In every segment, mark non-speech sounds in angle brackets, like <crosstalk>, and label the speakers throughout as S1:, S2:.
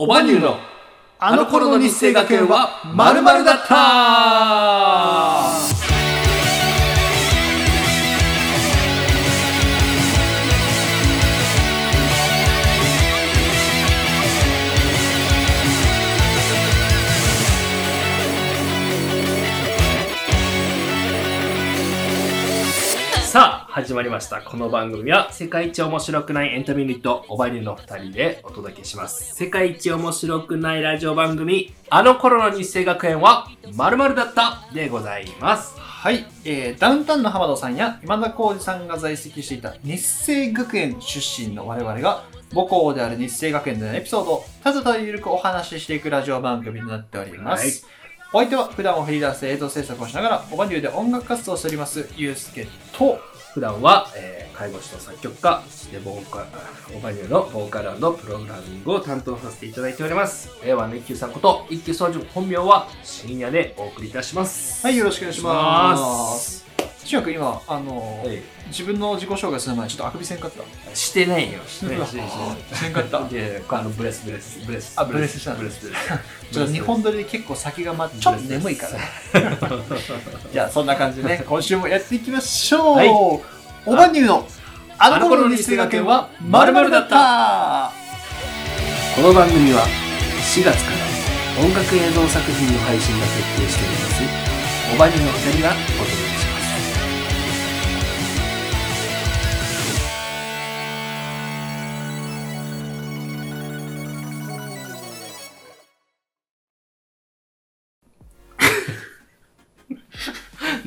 S1: おばにゅうのあの頃の日生学園はまるだった。始まりました。この番組は世界一面白くないエンタメユニット、おばにゅうの二人でお届けします。世界一面白くないラジオ番組、あの頃の日生学園はまるだったでございます。
S2: はい、えー、ダウンタウンの浜田さんや今田耕司さんが在籍していた日生学園出身の我々が母校である日生学園でのエピソードをただただゆるくお話ししていくラジオ番組になっております。
S1: はい
S2: お相手は普段はフリーランスで映像制作をしながらオバニューで音楽活動をしておりますゆうすけと
S1: 普段は、え介護士と作曲家、そしてボーカオバニューのボーカルプログラミングを担当させていただいております。令和の一休さんこと、一休総順本名は深夜でお送りいたします。
S2: はいよろしくお願いします。しゅんくん今あのー
S1: はい
S2: 自分の自己紹介する前にちょっとあくびせんかった？
S1: してないよ。してない
S2: うん
S1: し
S2: せんかった？
S1: で、あのブレスブレスブレス。
S2: あブレスしたの
S1: ブレスブレス。<laughs>
S2: ちょっと日本撮りで結構先がまちょっと眠いから <laughs> じゃあそんな感じでね今週もやっていきましょう、
S1: はい
S2: おばにゅうのあの頃の日生学園はまるだった。
S1: この番組は4月から音楽映像作品の配信が決定しております。おばにの2人がお届けします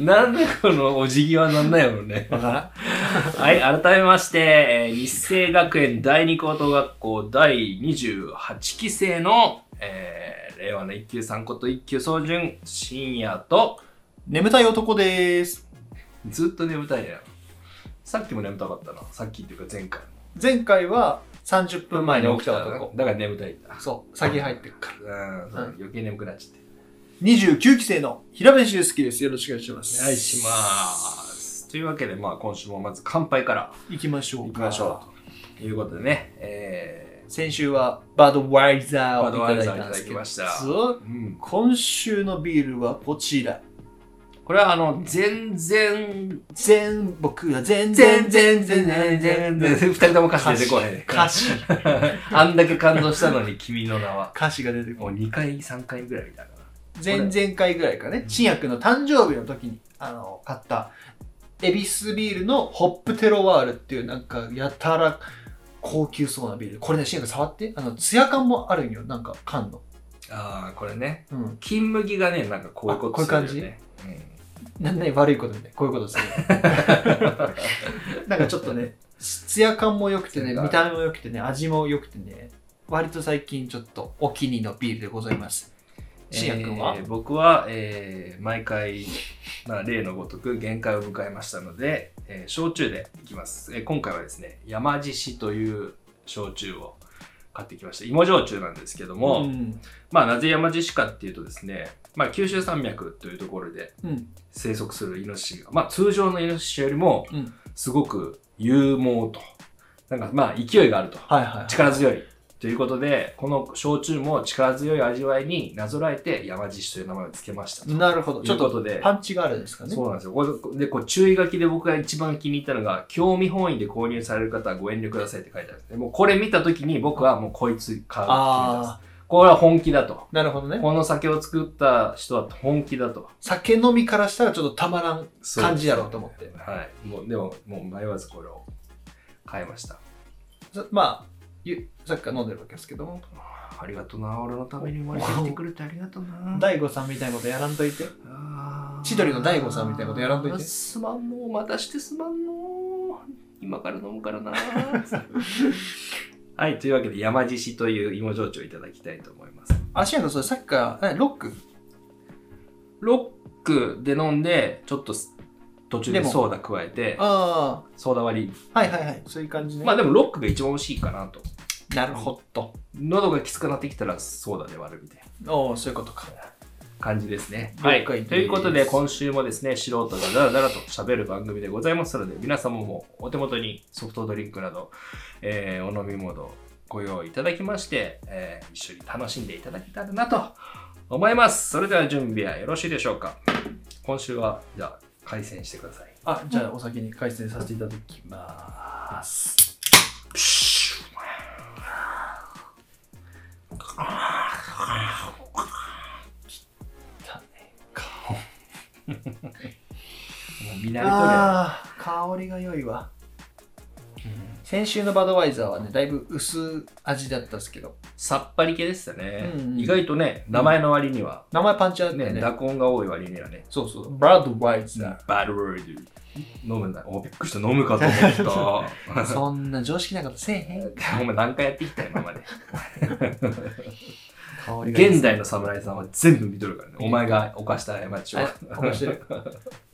S1: なんでこのお辞儀はなんないのね
S2: わから
S1: はい、改めまして、えー日生学園第二高等学校第28期生の、えー令和の一級三こと一級総順深夜と、
S2: ん眠たい男です
S1: ずっと眠たいね。さっきも眠たかったな。さっきっていうか前回。
S2: 前回は30分前に起きた
S1: だ
S2: 男
S1: から眠たいんだ。
S2: そう先入ってるから
S1: うん、余計眠くなっちゃって。
S2: 29期生の平部修介です。よろしくお願いします。
S1: お願いします。というわけで、まあ今週もまず乾杯から
S2: 行きましょう
S1: いきましょう。と。いうことでね、え
S2: 先週はバドワイザー
S1: ドワイザー
S2: いただいたんですけど
S1: いただきました。
S2: そう
S1: ん、
S2: 今週のビールはこちら。
S1: これはあの、全然
S2: 全僕は全
S1: 全
S2: 然
S1: 然全然全然二人とも歌詞出てこへん。
S2: 歌詞。<laughs>
S1: あんだけ感動したのに君の名は。
S2: 歌詞が出てこ
S1: もう2回、3回ぐらい見たか
S2: 前々回ぐらいかね新薬の誕生日の時にあの買ったエビスビールのホップテロワールっていうなんかやたら高級そうなビール。これね新薬触って。あのツヤ感もあるんよなんか缶の。
S1: な。ああ、これね。
S2: うん。
S1: 金麦がね、なんかこういうことするよね。
S2: なんで悪いことみたいこういうことする <laughs> なんかちょっとねツヤ感も良くてね見た目も良くてね味も良くてね割と最近ちょっとお気に入りのビールでございます
S1: うん
S2: 新薬君は、
S1: えー僕は、えー毎回、まあ、例のごとく限界を迎えましたので、えー焼酎でいきます、えー今回はですね、山獅子という焼酎を買ってきました。芋焼酎なんですけども、
S2: うん。
S1: まあなぜ山獅子かっていうとですね、まあ九州山脈というところで
S2: うん。
S1: 生息するイノシシが、まあ通常のイノシシよりも
S2: うん。
S1: すごく勇猛と、なんかまあ勢いがあると、
S2: はいはい。
S1: 力強いということで、この焼酎も力強い味わいになぞらえて山獅子という名前を付けましたと。
S2: なるほど。ちょっと
S1: で
S2: パンチがあるんですかね？
S1: そうなんですよ。これで、こう注意書きで僕が一番気に入ったのが、興味本位で購入される方はご遠慮くださいって書いてあるんで。もうこれ見たときに僕はもうこいつ買うって決めたんです
S2: あ
S1: これは本気だと。
S2: あ、なるほどね。
S1: この酒を作った人は本気だと。
S2: 酒飲みからしたらちょっとたまらん感じだろうと思って。
S1: はい。もう、でも、もう迷わずこれを買いました。
S2: さまあ、ゆさっきから飲んでるわけですけども、
S1: ありがとうな。俺のために生まれてきてくれてありがとうな。
S2: 大悟さんみたいなことやらんといて。千鳥の大悟さんみたいなことやらんといて
S1: すまんの。またしてすまんの。今から飲むからな。はい。というわけで、山獅子という芋焼酎をいただきたいと思います。
S2: あ、しやんそれさっきから、えロック？
S1: ロックで飲んで、ちょっと途中でソーダ加えて、
S2: あ
S1: ソーダ割り。
S2: あ、はいはいはい。そういう感じね。
S1: まあでもロックが一番美味しいかなと。
S2: なるほど。
S1: 喉がきつくなってきたらソーダで割るみたいな。
S2: おおそういうことか。
S1: 感じですね。
S2: 了
S1: はい。ということで、今週もですね、素人がダラダラと喋る番組でございますので、皆様もお手元にソフトドリンクなど、えーお飲み物、ご用意いただきまして、えー一緒に楽しんでいただけたらなと思います。それでは準備はよろしいでしょうか今週は、じゃあ、開戦してください。
S2: あ、じゃあお先に開戦させていただきます。<laughs> 汚ね顔。<laughs>
S1: もう見慣れとるや
S2: 香りが良いわ。先週のバドワイザーはね、だいぶ薄味だったんですけど、
S1: さっぱり系でしたね。
S2: うんうん
S1: 意外とね、名前の割には、
S2: 名前パンチあって
S1: ね、
S2: ね。
S1: 濁音が多い割にはね、
S2: そうそう。バドワイザ
S1: バッドワード。飲むんだ。おびっくりした。飲むかと思った。
S2: ー。<laughs> そんな常識なことせえへん。
S1: お前何回やってきた今まで。<laughs> 現代の侍さんは全部見とるからね。お前が犯した過ちを。
S2: あ犯してる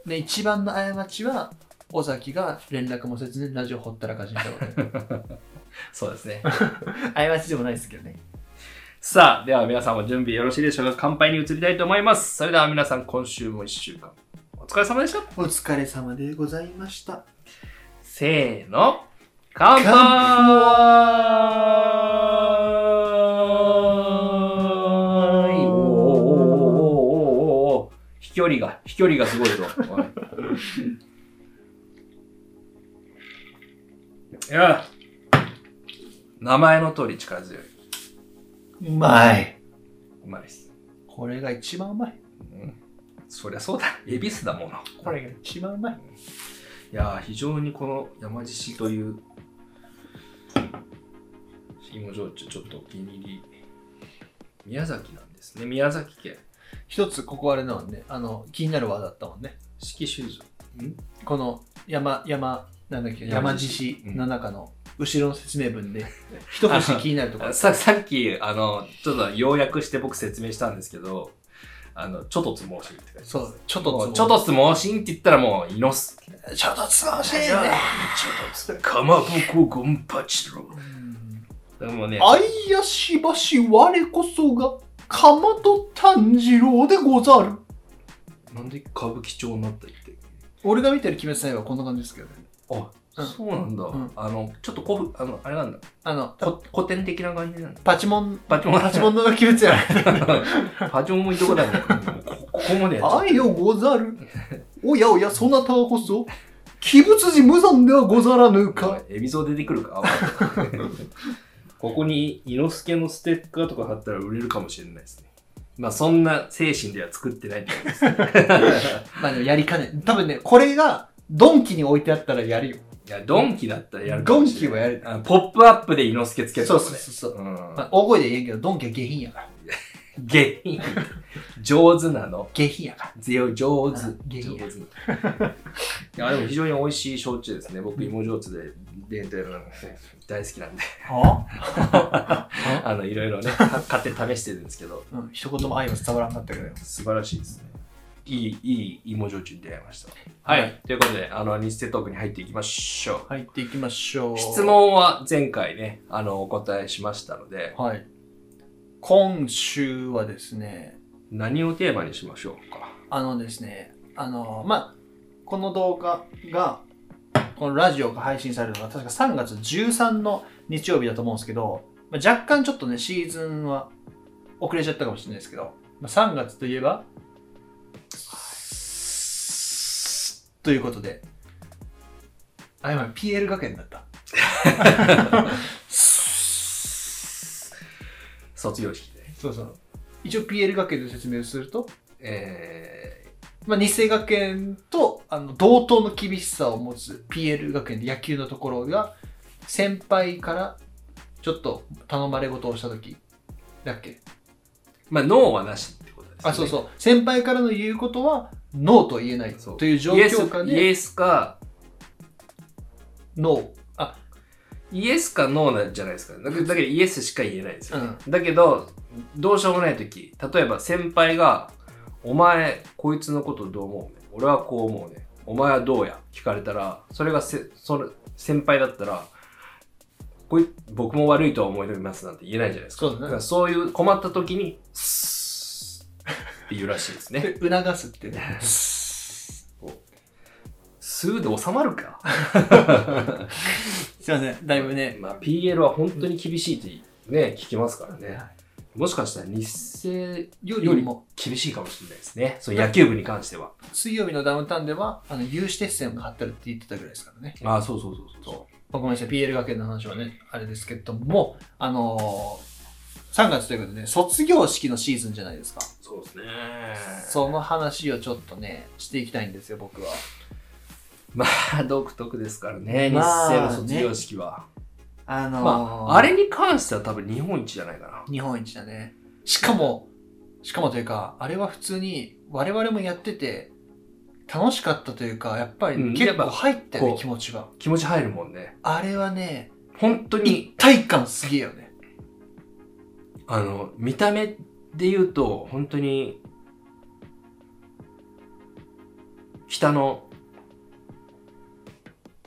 S2: で、一番の過ちは、尾崎が連絡もせずにラジオほったらかしにしたこと。<laughs>
S1: そうですね。<laughs>
S2: 過ちでもないですけどね。
S1: さあ、では皆さんも準備よろしいでしょうか乾杯に移りたいと思います。それでは皆さん今週も1週間、お疲れ様でした。
S2: お疲れ様でございました。
S1: せーの、乾杯おーおーおーおーおーおー飛距離が、飛距離がすごいぞ。いいや、名前の通り力強い。
S2: うまい。
S1: うまいです。
S2: これが一番うまい。
S1: うん、そりゃそうだ。恵比寿だもの。
S2: これが一番うまい。
S1: いやー非常にこの山獅子という芋焼酎ちょっとお気に入り宮崎なんですね宮崎県
S2: 一つ、ここあれなのね、あの、気になるワードだったもんね。
S1: 四季酒造ん
S2: この山、山、なんだっけ、
S1: 山
S2: 山
S1: 獅子
S2: の中の後ろの説明文で、一節気になるところ。
S1: ささっきあのちょっと要約して僕説明したんですけどあのちょっとつ盲信って書いて
S2: そう、ちょっと
S1: もうちょっとつ盲信って言ったらもうイノス。
S2: ちょっとつましいね。
S1: ちょっとつかまぼこゴンパチロでもね。
S2: あいやしばし我こそが、かまど炭治郎でござる。
S1: なんで歌舞伎町になったっけ
S2: 俺が見てる鬼滅の刃はこんな感じですけどね。
S1: あ、
S2: うん
S1: そうなんだ。
S2: うん
S1: あの、ちょっと古風、あの、あれなんだ。
S2: あの、
S1: こ古典的な感じなんだ。
S2: パチモン、
S1: パチモン、
S2: パチモンの鬼滅や。<laughs>
S1: パチモンもいいとこだね。こここまでやっちゃっ
S2: あいよござる。おやおや、そなたはこそ、鬼物寺無惨ではござらぬ
S1: た。
S2: か。
S1: エビゾ出てくるか。<laughs> ここに、猪之助のステッカーとか貼ったら売れるかもしれないですね。まあ、そんな精神では作ってないと思います。<laughs>
S2: まあでもやりかねん。多分ね、これが、ドンキに置いてあったらやるよ。
S1: いや、ドンキだったらやるか
S2: ドン。キはやる。
S1: あポップアップで猪之助つける
S2: そう
S1: とかね。
S2: そうそうそう。
S1: うん
S2: まあ、大声で言えんけど、ドンキは下品やから。
S1: 下品。上手なの。
S2: 下品やから。
S1: 強い、上手
S2: あ。下品
S1: 上手。いや、でも非常に美味しい焼酎ですね。僕、芋焼酎で伝統の大好きなんで、
S2: は <laughs>
S1: あの、いろいろね、か買って試してるんですけど、
S2: うん、一言も愛は伝わらんかったけど。
S1: 素晴らしいですね。いい、いい芋焼酎に出会いました。はい。
S2: はい
S1: ということで、あの、日ステトークに入っていきましょう。
S2: 入っていきましょう。
S1: 質。問は前回ね、あの、お答えしましたので、
S2: はい。今週はですね、
S1: 何をテーマにしましょうか？
S2: あのですね、あの、まあ、この動画が、このラジオが配信されるのが確か3月13の日曜日だと思うんですけど、まあ、若干ちょっとね、シーズンは遅れちゃったかもしれないですけど、まあ、3月といえば、ということで、あ、今 PL 学園だった。<laughs>
S1: 卒業式で。
S2: そうそう。一応 PL 学園の説明をすると、
S1: え
S2: まあ、日生学園とあの同等の厳しさを持つ PL 学園で野球のところが先輩からちょっと頼まれ事をした時だっけ、
S1: ー、まあ、ノーはなしですね。
S2: あそうそう先輩からの言うことはノーと言えないという状況下で
S1: イエスか、
S2: ノーあ
S1: イエスかノーなんじゃないですか。だけどだけどイエスしか言えないですよね。
S2: う
S1: だけど、どうしようもないとき、例えば先輩が、お前、こいつのことどう思うね俺はこう思うね。お前はどうや？聞かれたら、それがせそれ先輩だったら、こい僕も悪いとは思いますなんて言えないじゃないですか。
S2: そうだね
S1: からそういう困ったときに、って言うらしいですね。
S2: で促すってね
S1: スーで収まるか <laughs>
S2: すいません。だいぶね。
S1: まあ、PL は本当に厳しいってね、聞きますからね。もしかしたら日生
S2: よ
S1: より
S2: りも、
S1: 厳しいかもしれないですね。そう野球部に関しては。
S2: 水曜日のダウンタウンでは、あの、有刺鉄線が張ってるって言ってたぐらいですからね。
S1: ああ、そうそうそうそう。
S2: まあごめんなさい、PL 学園の話はね、あれですけども、あのー、3月ということでね、卒業式のシーズンじゃないですか。
S1: そうですね。
S2: その話をちょっとね、していきたいんですよ、僕は。
S1: まあ、独特ですからね、日
S2: まあ
S1: 生の卒業式は。
S2: あのー
S1: まあ、あれに関しては多分日本一じゃないかな。
S2: 日本一だね。しかも、しかもというか、あれは普通に我々もやってて、楽しかったというか、やっぱ
S1: うん
S2: り結構入ったよね、
S1: こう
S2: 気持ちが。
S1: 気持ち入るもんね。
S2: あれはね、
S1: 本当
S2: 一
S1: に、
S2: 体感すげえよね。
S1: あの、見た目で言うと、本当に、北の、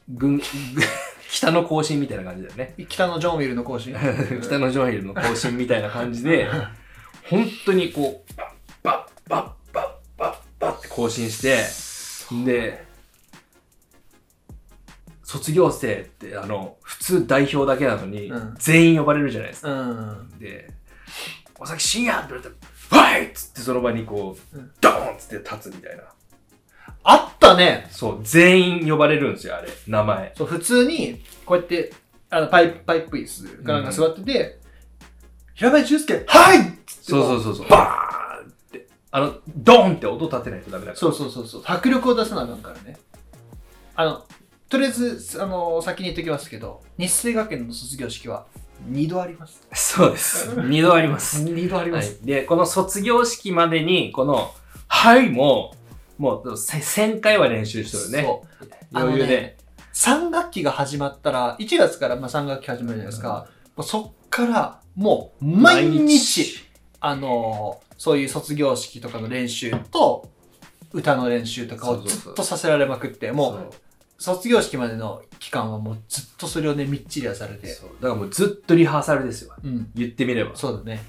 S1: 軍、ぐ <laughs> 北の行進みたいな感じだよね。
S2: 北のジョンウィルの更新。<laughs>
S1: 北のジョンヒルの行進みたいな感じで、<laughs> 本当にこう、バッバッバッバッバッって更新して、で、卒業生ってあの、普通代表だけなのに、
S2: うん
S1: 全員呼ばれるじゃないですか。
S2: うん。
S1: で、お先深夜って言われて、はいっつってその場にこう、
S2: うん
S1: ドーンっつって立つみたいな。
S2: あったね
S1: そう、全員呼ばれるんですよ、あれ、名前。
S2: そう、普通に、こうやって、あの、パイプ、パイプ椅子かなんか座ってて、平林祐介、はいっつって
S1: そうそうそうそう。
S2: バ
S1: ーンって。あの、ドーンって音立てないとダメだから。
S2: そうそうそうそう。迫力を出さなあかんからね。あの、とりあえず、あの、先に言っておきますけど、日生学園の卒業式は2度あります。
S1: そうです。二度あります。<laughs>
S2: 2度あり
S1: は
S2: ます。
S1: い。で、この卒業式までに、この、はいも、もう、せ1000回は練習してるね。
S2: そう。
S1: 余裕で。
S2: あのね3学期が始まったら、1月からまあ3学期始まるじゃないですか。もうそっから、もう、毎日、あのーそういう卒業式とかの練習と、歌の練習とかをずっとさせられまくって、もう卒業式までの期間はもうずっとそれをね、みっちりやされて。
S1: そうだからもうずっとリハーサルですよ。
S2: うん。
S1: 言ってみれば。
S2: そうだね。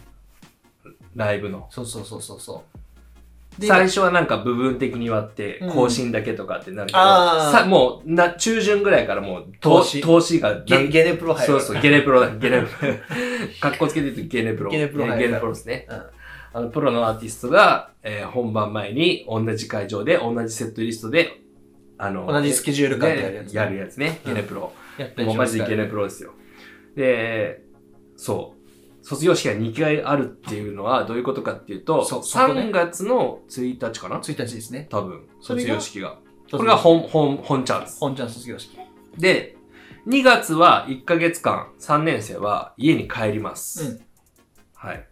S1: ライブの。
S2: そうそうそうそうそう。で
S1: 最初はなんか部分的に割って
S2: うん、
S1: 更新だけとかってなるけど、
S2: あー
S1: さもうな、中旬ぐらいからもう、
S2: 投資
S1: 投資が
S2: ゲゲネプロ入る。
S1: そうそう、ゲネプロだ、ゲネプロ。<laughs> かっこつけて言うとゲネプロ。
S2: ゲネプロ
S1: ね
S2: 入る
S1: ゲネプロですね。
S2: うん
S1: あの、プロのアーティストが、えー本番前に同じ会場で同じセットリストで、あの、
S2: 同じスケジュール感でやるやつ
S1: ねやるやつね。
S2: うん
S1: ゲネプロ。
S2: やったり
S1: もうマジでゲネプロですよ。で、そう。卒業式が2回あるっていうのはどういうことかっていうと、
S2: ね
S1: 3月の1日かな
S2: ？1日ですね。
S1: 多分、卒業式が。これが本、本、本チャンス。
S2: 本ちゃん卒業式。
S1: で、2月は1ヶ月間、3年生は家に帰ります。
S2: うん
S1: はい。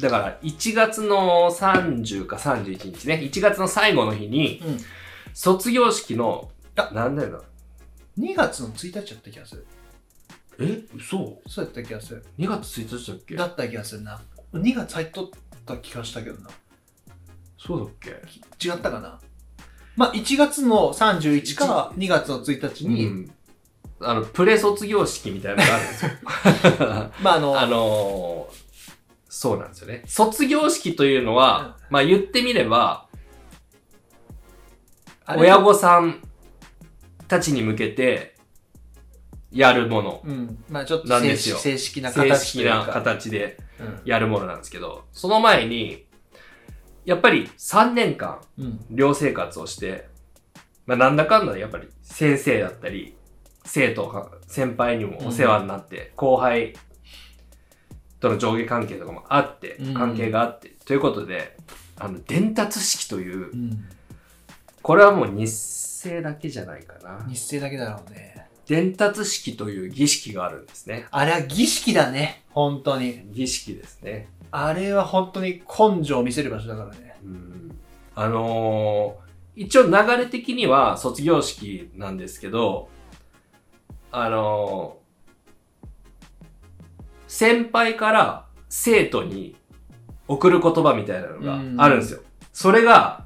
S1: だから、1月の30か31日ね、1月の最後の日に、
S2: うん。
S1: 卒業式の、
S2: あ
S1: なんだよな。
S2: 2月の1日だった気がする。
S1: え？嘘？
S2: そうやった気がする。
S1: ?2 月1日だっけ？
S2: だった気がするな。2月入っとった気がしたけどな。
S1: そうだっけ？
S2: 違ったかな。まあ、1月の31か2月の1日に、
S1: うん。あの、プレ卒業式みたいなのがあるんですよ。<laughs> <laughs>
S2: まあ、あの、
S1: あのーそうなんですよね。卒業式というのは、まあ言ってみれば、親御さんたちに向けてやるもの。
S2: うん。まあ、ちょっと正
S1: なんですよ
S2: 式正式な
S1: 正
S2: 形と
S1: 式な
S2: いうか。
S1: 形で
S2: うん
S1: やるものなんですけど、その前に、やっぱり3年間
S2: うん。
S1: 寮生活をして、まあなんだかんだでやっぱり先生だったり、生徒が、先輩にもお世話になって、後輩との上下関係とかもあって
S2: うん、
S1: 関係があって、ということで、あの、伝達式という
S2: う、ん。
S1: これはもう日生だけじゃないかな。
S2: 日生だけだろうね。
S1: 伝達式という儀式があるんですね。
S2: あれは儀式だね。本当に。
S1: 儀式ですね。
S2: あれは本当に根性を見せる場所だからね。
S1: うんあのー一応流れ的には卒業式なんですけど、あのー先輩から生徒に送る言葉みたいなのがあるんですよ。それが、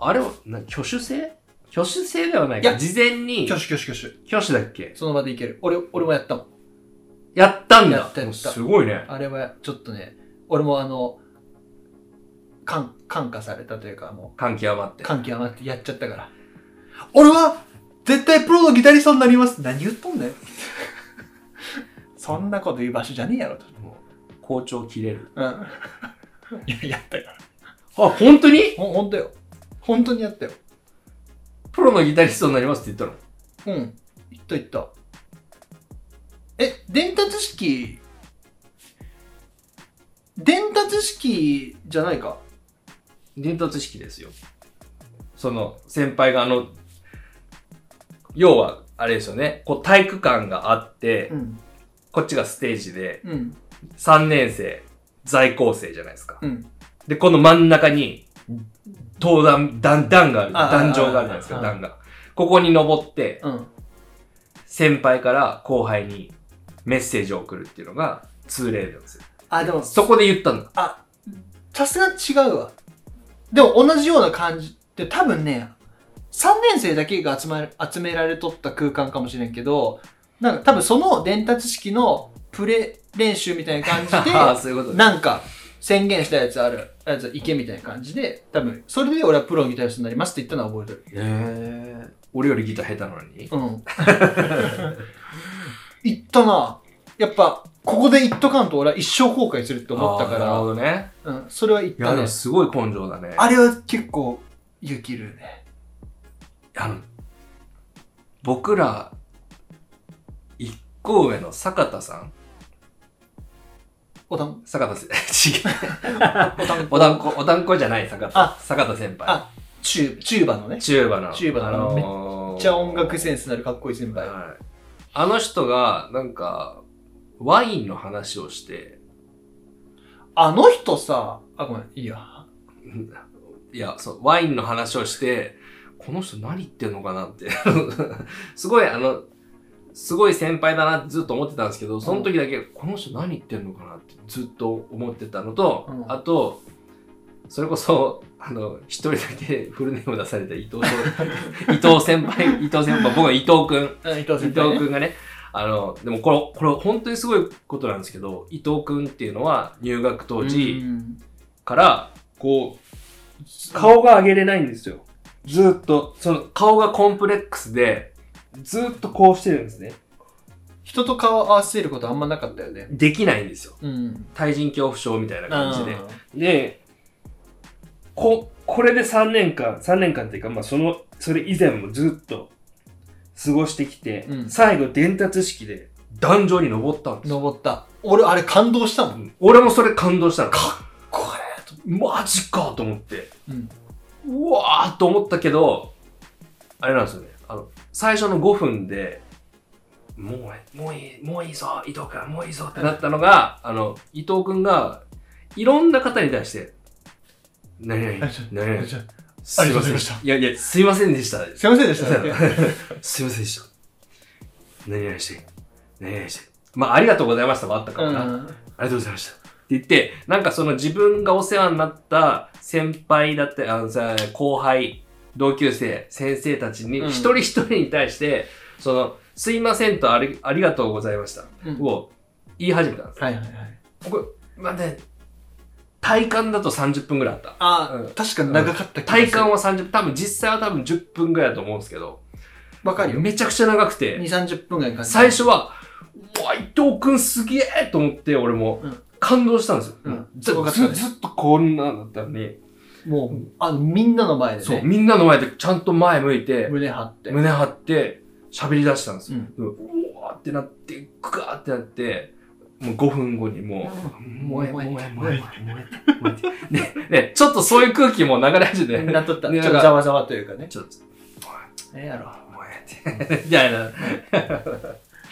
S1: あれは、な挙手制？挙手制ではないか。
S2: いや
S1: 事前に、
S2: 挙手挙手挙手。
S1: 挙手だっけ？
S2: その場でいける。俺、俺もやったもん。
S1: やったんだ
S2: やったやった
S1: すごいね。
S2: あれはちょっとね、俺もあの、感、感化されたというか、も
S1: 感極まっ
S2: う、
S1: て。
S2: 感極まってやっちゃったから。俺は、絶対プロのギタリストになります。何言っとんだよ。<laughs> そんなこと言う場所じゃねえやろと。
S1: もう校長切れる。
S2: うん。<laughs> いや、やったよ。
S1: あ、本当に？
S2: ほん、ほんとよ。本当にやったよ。
S1: プロのギタリストになりますって言ったの？
S2: うん。言った言った。え、伝達式、伝達式じゃないか？
S1: 伝達式ですよ。その、先輩があの、要は、あれですよね。こう、体育館があって、
S2: ん。
S1: こっちがステージで、
S2: うん。
S1: 3年生、在校生じゃないですか。
S2: うん。
S1: で、この真ん中に、登壇、段、段がある。壇上があるじゃないですか、段が。ここに登って、
S2: うん。
S1: 先輩から後輩にメッセージを送るっていうのが通例なんですよ。
S2: あ、でも、
S1: そこで言ったんだ。
S2: あ、さすがに違うわ。でも同じような感じって多分ね、3年生だけが集まる集められとった空間かもしれんけど、なんか多分その伝達式のプレ練習みたいな感じ <laughs>
S1: ああ、
S2: で、
S1: そういうことね。
S2: なんか宣言したやつある、やつ行けみたいな感じで、多分それで俺はプロのギタリストになりますって言ったのは覚えてる。
S1: へえ。俺よりギター下手なのに？
S2: うん。<laughs> 行ったな。やっぱ、ここで行っとかんと俺は一生後悔するって思ったか
S1: あーなるほ
S2: ら、
S1: どね。
S2: うん、それは行っ
S1: いや、
S2: たね。
S1: すごい根性だね。
S2: あれは結構勇気いるね。
S1: あの、僕ら、一個上の坂田さん
S2: おたん、
S1: 坂田せ、<laughs> 違う。
S2: おたん、
S1: おだんこ、おだんこじゃない坂田。
S2: あ
S1: 坂田先輩。
S2: あチュー、チューバのね。
S1: チューバの。
S2: チューバの
S1: あの
S2: め
S1: ー
S2: めっちゃ音楽センスなるかっこいい先輩。
S1: はい。あの人が、なんか、ワインの話をして、
S2: あの人さ、あ、ごめん、いいや。<laughs>
S1: いや、そう、ワインの話をして、この人何言ってんのかなって。<laughs> すごい、あの、すごい先輩だなってずっと思ってたんですけど、その時だけ、この人何言ってんのかなってずっと思ってたのと、
S2: うん
S1: あと、それこそ、あの、一人だけフルネーム出された伊藤と、<laughs> 伊藤先輩、伊藤先輩、僕は伊藤くん、
S2: うん伊藤
S1: 伊藤
S2: 先輩、ね。
S1: くんがね、あの、でもこれ、これ本当にすごいことなんですけど、伊藤くんっていうのは入学当時
S2: うん
S1: から、こう、顔が上げれないんですよ。ずっと、その顔がコンプレックスで、ずっとこうしてるんですね。
S2: 人と顔合わせることあんまなかったよね。
S1: できないんですよ。
S2: うん。
S1: 対人恐怖症みたいな感じで。
S2: あ
S1: で、こ、これで3年間、3年間っていうか、まあその、それ以前もずっと過ごしてきて、
S2: うん
S1: 最後伝達式で壇上に登ったんですよ。
S2: 登った。俺、あれ感動したもん。
S1: 俺もそれ感動したの。
S2: こ
S1: マジかと思って。
S2: れ。うん。
S1: うわーと思ったけど、あれなんですよね。最初の5分で、もう、もういい、もういいぞ、伊藤君、もういいぞってなったのが、あの、伊藤君が、いろんな方に対して、何々、<laughs> 何々、す
S2: ありがとうございました
S1: いやいや、すいませんでした。
S2: すいませんでした。<laughs>
S1: すいませんでした。何々して、何々して。まあ、ありがとうございましたもあったか
S2: う
S1: もな。あ
S2: ん。
S1: りがとうございました。って言って、なんかその自分がお世話になった先輩だって、あのさ、後輩、同級生、先生たちに、
S2: うん
S1: 一人一人に対して、その、すいませんとありありがとうございました。
S2: うん
S1: を言い始めたんです。
S2: はいはいはい。
S1: これ、まあね、体感だと30分ぐらいあった。
S2: あ、
S1: うん
S2: 確かに長かった気がする
S1: 体感は30分、多分実際は多分10分ぐらいだと思うんですけど、
S2: わかるよ。
S1: めちゃくちゃ長くて、
S2: 2、30分ぐらい感じ。
S1: 最初は、うわ、伊藤くんすげえと思って、俺も
S2: うん
S1: 感動したんですよ。
S2: うん
S1: ずずっとこんなんだったのに、
S2: もう、あの、みんなの前で
S1: そう、
S2: ね、
S1: みんなの前でちゃんと前向いて、
S2: 胸張って。
S1: 胸張って、喋り出したんですよ。
S2: うん。
S1: うわーってなって、グワーってなって、もう5分後にもう、燃え、燃え、燃え、燃え、燃え、燃え。ね、ね、ちょっとそういう空気も流れ始めて、
S2: なっとった。ちょ
S1: ね
S2: っとざわざわというかね。
S1: ちょっと、
S2: ええやろ。
S1: 燃えて、みたいな。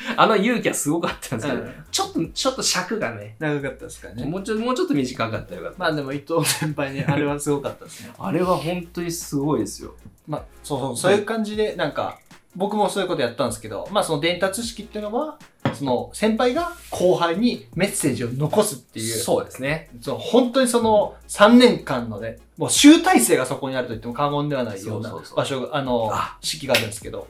S1: <laughs> あの勇気はすごかったんですけど、
S2: うん
S1: ちょっと、ちょっと尺がね、
S2: 長かったですからね。
S1: もうちょもうちょっと短かったらよかった。
S2: まあでも伊藤先輩ね、あれはすごかったですね。<laughs>
S1: あれは本当にすごいですよ。
S2: まあ、そうそう、そういう感じで、なんか、僕もそういうことやったんですけど、まあその伝達式っていうのは、その先輩が後輩にメッセージを残すっていう、
S1: そうですね。
S2: その本当にその3年間のね、もう集大成がそこにあると言っても過言ではないような場所が、あの
S1: あ、
S2: 式があるんですけど、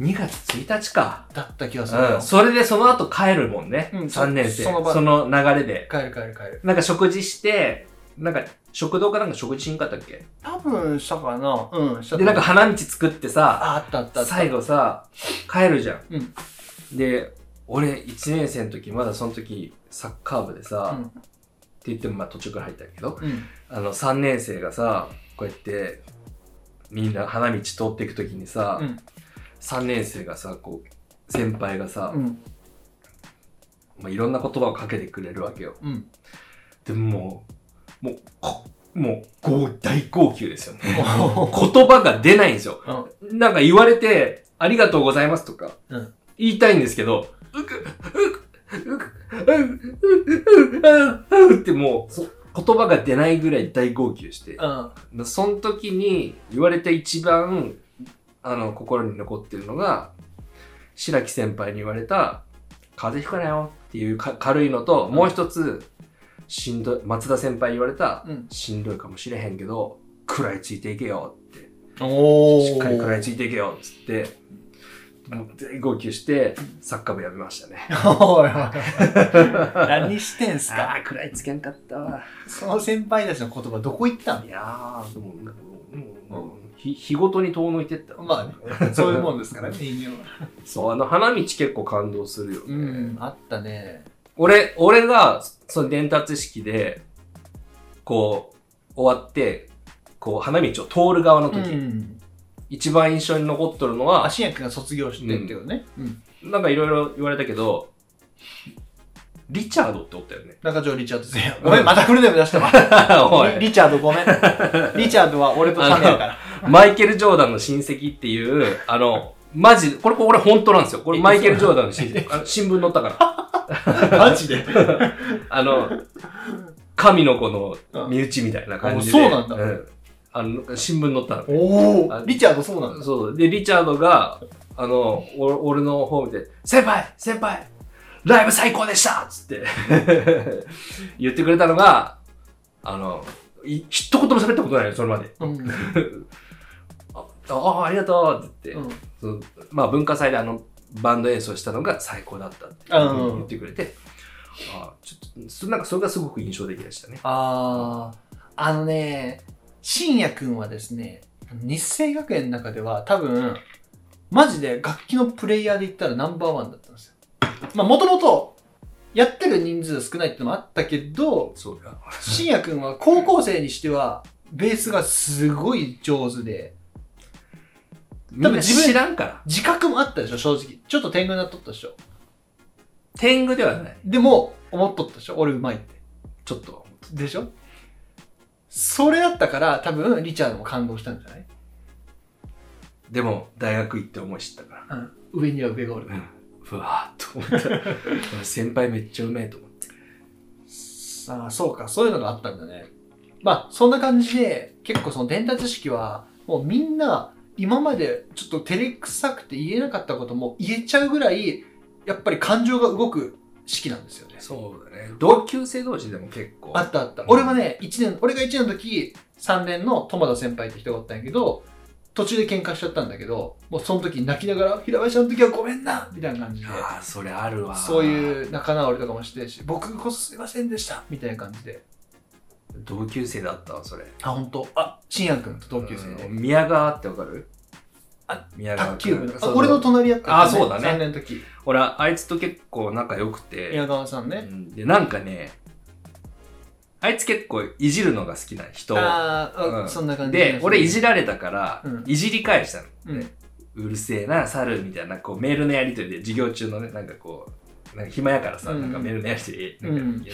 S1: 2月1日か。
S2: だった気がするよ。
S1: うん。それでその後帰るもんね。
S2: うん
S1: 3年生。
S2: その場
S1: その流れで。
S2: 帰る帰る帰る。
S1: なんか食事して、なんか食堂かなんか食事しんかったっけ？
S2: 多分したかなうん、したと
S1: で、なんか花道作ってさ、
S2: あ、あったあったあった。
S1: 最後さ、帰るじゃん。
S2: うん
S1: で、俺1年生の時、まだその時サッカー部でさ、
S2: うん
S1: って言ってもまあ途中から入ったけど、
S2: うん。
S1: あの3年生がさ、こうやってみんな花道通っていく時にさ、
S2: うん
S1: 3年生がさ、こう、先輩がさ、
S2: うん。
S1: まあ、いろんな言葉をかけてくれるわけよ。
S2: うん。
S1: でももう、もう大号泣ですよね。<laughs>
S2: う
S1: 言葉が出ないんですよ。なんか言われて、ありがとうございますとか、
S2: うん
S1: 言いたいんですけど、うく、うく、うく、うく、うく、ってもう、そ言葉が出ないぐらい大号泣して、
S2: ん。
S1: その時に言われて一番、あの、心に残ってるのが、白木先輩に言われた、風邪ひかなよっていうか軽いのと、
S2: うん
S1: もう一つ、しんどい、松田先輩に言われた、
S2: うん。
S1: しんどいかもしれへんけど、食らいついていけよって。
S2: お
S1: しっかり食らいつ
S2: い
S1: いていけよっつって、もう大号泣して、サッカー部やめましたね。<laughs> <laughs>
S2: 何してんすか？
S1: ああ、食らいつけんかったわ。
S2: その先輩たちの言葉どこ行ったん？
S1: いやー、でも、もうひ日ごとに遠のいてった。
S2: まあね、そういうもんですからね、<laughs> 人間は。
S1: そう、あの花道結構感動するよね。
S2: うん、あったね。
S1: 俺、俺が、その伝達式で、こう、終わって、こう、花道を通る側の時、
S2: ん。
S1: 一番印象に残っとるのは、
S2: 足役が卒業してってことね。うん。
S1: なんかいろいろ言われたけど、リチャードっておったよね。
S2: 中条リチャードせや。ごめん、またフルネーム出したわ。<laughs> リリチャードごめん。リチャードは俺とタメやから。<laughs>
S1: マイケル・ジョーダンの親戚っていう、あの、マジ、これ、これ本当なんですよ。これマイケル・ジョーダンの親戚。あの新聞載ったから。<laughs>
S2: マジで？<laughs>
S1: あの、神の子の身内みたいな感じで。
S2: あそうなんだ
S1: んあの、新聞載ったの。
S2: お
S1: あ
S2: お。リチャードそうなんだ。
S1: そう。で、リチャードが、あの、お俺の方見て、先輩先輩ライブ最高でしたつって言ってくれたのが、あの、い一言も喋ったことないよ、それまで。
S2: うん。
S1: ああ、ありがとうって言って、
S2: うん
S1: まあ文化祭であのバンド演奏したのが最高だったって
S2: うん
S1: 言ってくれて、あちょっとそなんかそれがすごく印象的でしたね。
S2: あー、あのね、信也くんはですね、日生学園の中では多分、マジで楽器のプレイヤーで言ったらナンバーワンだったんですよ。まあもともと、やってる人数少ないってのもあったけど、
S1: そうだ。
S2: 信也くんは高校生にしては、ベースがすごい上手で、
S1: みんな
S2: 自分
S1: 知らんから。
S2: 自覚もあったでしょ、正直。ちょっと天狗になっとったでしょ。
S1: 天狗ではない。
S2: でも、思っとったでしょ、俺うまいって。
S1: ちょっと。
S2: でしょ？それだったから、多分、リチャードも感動したんじゃない？
S1: でも大学行って思い知ったから。
S2: うん。上には上がおる。
S1: うんふわーっと思った。<laughs> 先輩めっちゃうめえと思って。
S2: ああ、そうか、そういうのがあったんだね。まあ、そんな感じで、結構その伝達式は、もうみんな、今までちょっと照れくさくて言えなかったことも言えちゃうぐらい、やっぱり感情が動く式なんですよね。
S1: そうだね。同級生同士でも結構。
S2: あったあった。
S1: うん
S2: 俺はね、一年、俺が1年の時、3年の友田先輩って人がおったんやけど、途中で喧嘩しちゃったんだけど、もうその時泣きながら、平林さんの時はごめんなみたいな感じで、
S1: ああ、それあるわ。
S2: そういう仲直りとかもしてるし、僕こそすいませんでしたみたいな感じで。
S1: 同級生だったわ、それ。
S2: あ、本当？あ、信也君と同級生で。
S1: うん宮川ってわかる？
S2: あ
S1: 宮川
S2: 卓球部の。あ俺の隣やった
S1: あそうだね
S2: 3年の時。
S1: 俺、あいつと結構仲良くて。
S2: 宮川さんね。
S1: うんで、なんかね、あいつ結構いじるのが好きな人。
S2: あーあ、
S1: うん
S2: そんな感じ
S1: で、俺いじ
S2: ら
S1: られたから、
S2: うん
S1: いじり返したの。
S2: うん。
S1: うるせえな、猿みたいな、こう、メールのやりとりで、授業中のね、なんかこう、なんか暇やからさ、
S2: うん
S1: なんかメールのやりとりで、なんか、
S2: うん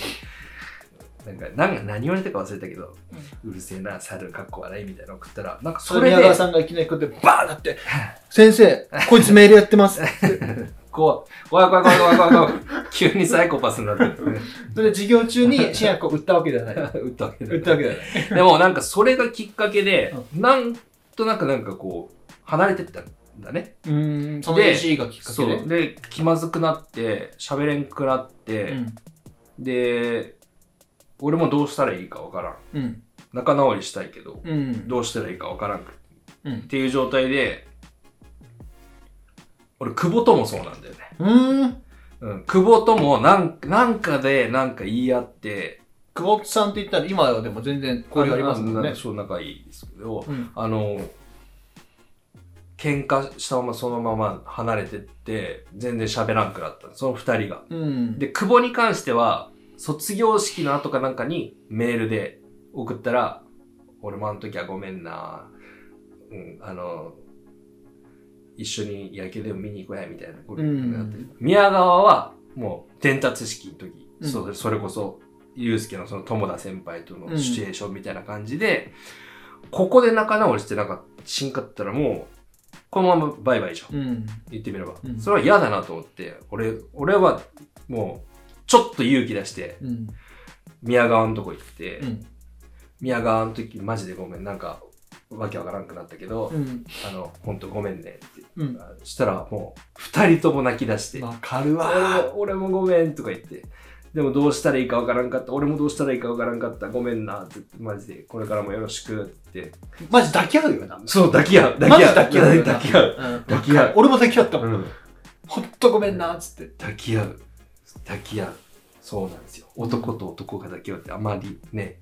S1: なんか、なんか何言われたか忘れたけど、うるせえな、猿かっこ笑いみたいなの送ったら、なんかそれ
S2: れ <laughs> 宮、川さんがいきなりこうやってバーンだって、先生、こいつメールやってます。<laughs>
S1: こう、怖い怖い怖い怖い怖い怖い、<laughs> 急にサイコパスになってる。
S2: それで授業中に新薬を売ったわけではない。
S1: 打ったわけだ
S2: 売ったわけではない。
S1: でもなんかそれがきっかけで、なんとなくなんかこう、離れてったんだね。
S2: うーん、その
S1: で
S2: AC がきっかけ
S1: そ
S2: で。
S1: う。で、気まずくなって、喋れんくなって、
S2: うん。
S1: で、俺もどうしたらいいかわからん。
S2: うん。
S1: 仲直りしたいけど、
S2: うん。
S1: どうしたらいいかわからんっ
S2: うん。
S1: ていう状態で、俺、久保ともそうなんだよね。
S2: うーん。
S1: うん、久保ともなんなんかでなんか言い合って、
S2: 久保さんって言ったら今はでも全然交流ありますもんね。
S1: そう仲いいですけど、
S2: うん
S1: あの、喧嘩したままそのまま離れてって、全然喋らんくなった。その二人が。
S2: うん。
S1: で、久保に関しては、卒業式の後かなんかにメールで送ったら、俺もあの時はごめんな。うん、あの、一緒に野球でも見に行こうや、みたいなことになって、
S2: うん。
S1: 宮川は、もう、伝達式の時、
S2: うん。
S1: そそれこそ、ゆうすけのその友田先輩とのシチュエーションみたいな感じで、ここで仲直りしてなんか、しんかったらもう、このままバイバイじゃん。
S2: うん。
S1: 言ってみれば、
S2: うん。
S1: それは嫌だなと思って。俺俺はもうちょっと勇気出して
S2: うん。
S1: 宮川のとこ行って、
S2: うん。
S1: 宮川の時マジでごめんなんかわけわからんくなったけど、
S2: うん。
S1: あの本当ごめんねって
S2: うん。
S1: したらもう二人とも泣き出して、
S2: わかる
S1: 俺
S2: わ。
S1: も俺もごめんとか言ってでもどうしたらいいかわからんかった俺もどうしたらいいかわからんかったごめんなってマジでこれからもよろしくって
S2: マジ抱き合うよな。
S1: そう抱き合う
S2: 抱き合うよな。
S1: 抱き合う、
S2: うん
S1: 抱き合う
S2: 俺も抱き合ったも。
S1: うんん、
S2: ほんとごめんな、つって。
S1: 抱き合う抱き合うそうなんですよ男と男が抱き合うってあまりね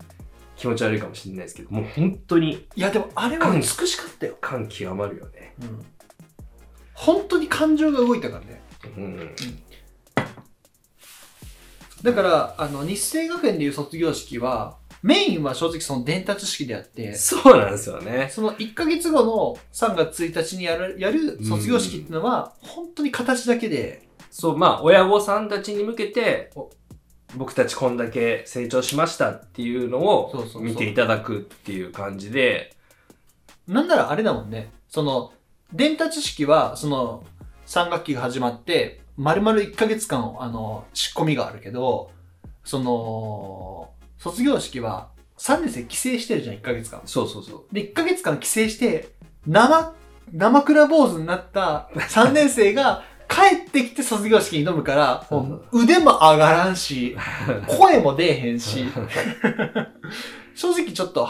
S1: 気持ち悪いかもしれないですけどもう本当に
S2: いや、でもあれは美しかったよ。
S1: 感極まるよね
S2: うん。本当に感情が動いたからね。
S1: うん
S2: だから、あの、日生学園でいう卒業式は、メインは正直その伝達式であって、
S1: そうなんですよね
S2: その1ヶ月後の3月1日にやる、やる卒業式っていうのは、本当に形だけで、
S1: そうまあ親御さんたちに向けてお僕たちこんだけ成長しましたっていうのを見ていただくっていう感じで
S2: なんならあれだもんね。その、伝達式は、その、3学期が始まって、丸々1ヶ月間、あの、仕込みがあるけど、その、卒業式は、3年生帰省してるじゃん、1ヶ月間。
S1: そうそうそう
S2: で、1ヶ月間帰省して、生、生倉坊主になった3年生が帰ってきて卒業式に挑むから、もう腕も上がらんし、<laughs> 声も出えへんし、<laughs> 正直ちょっと、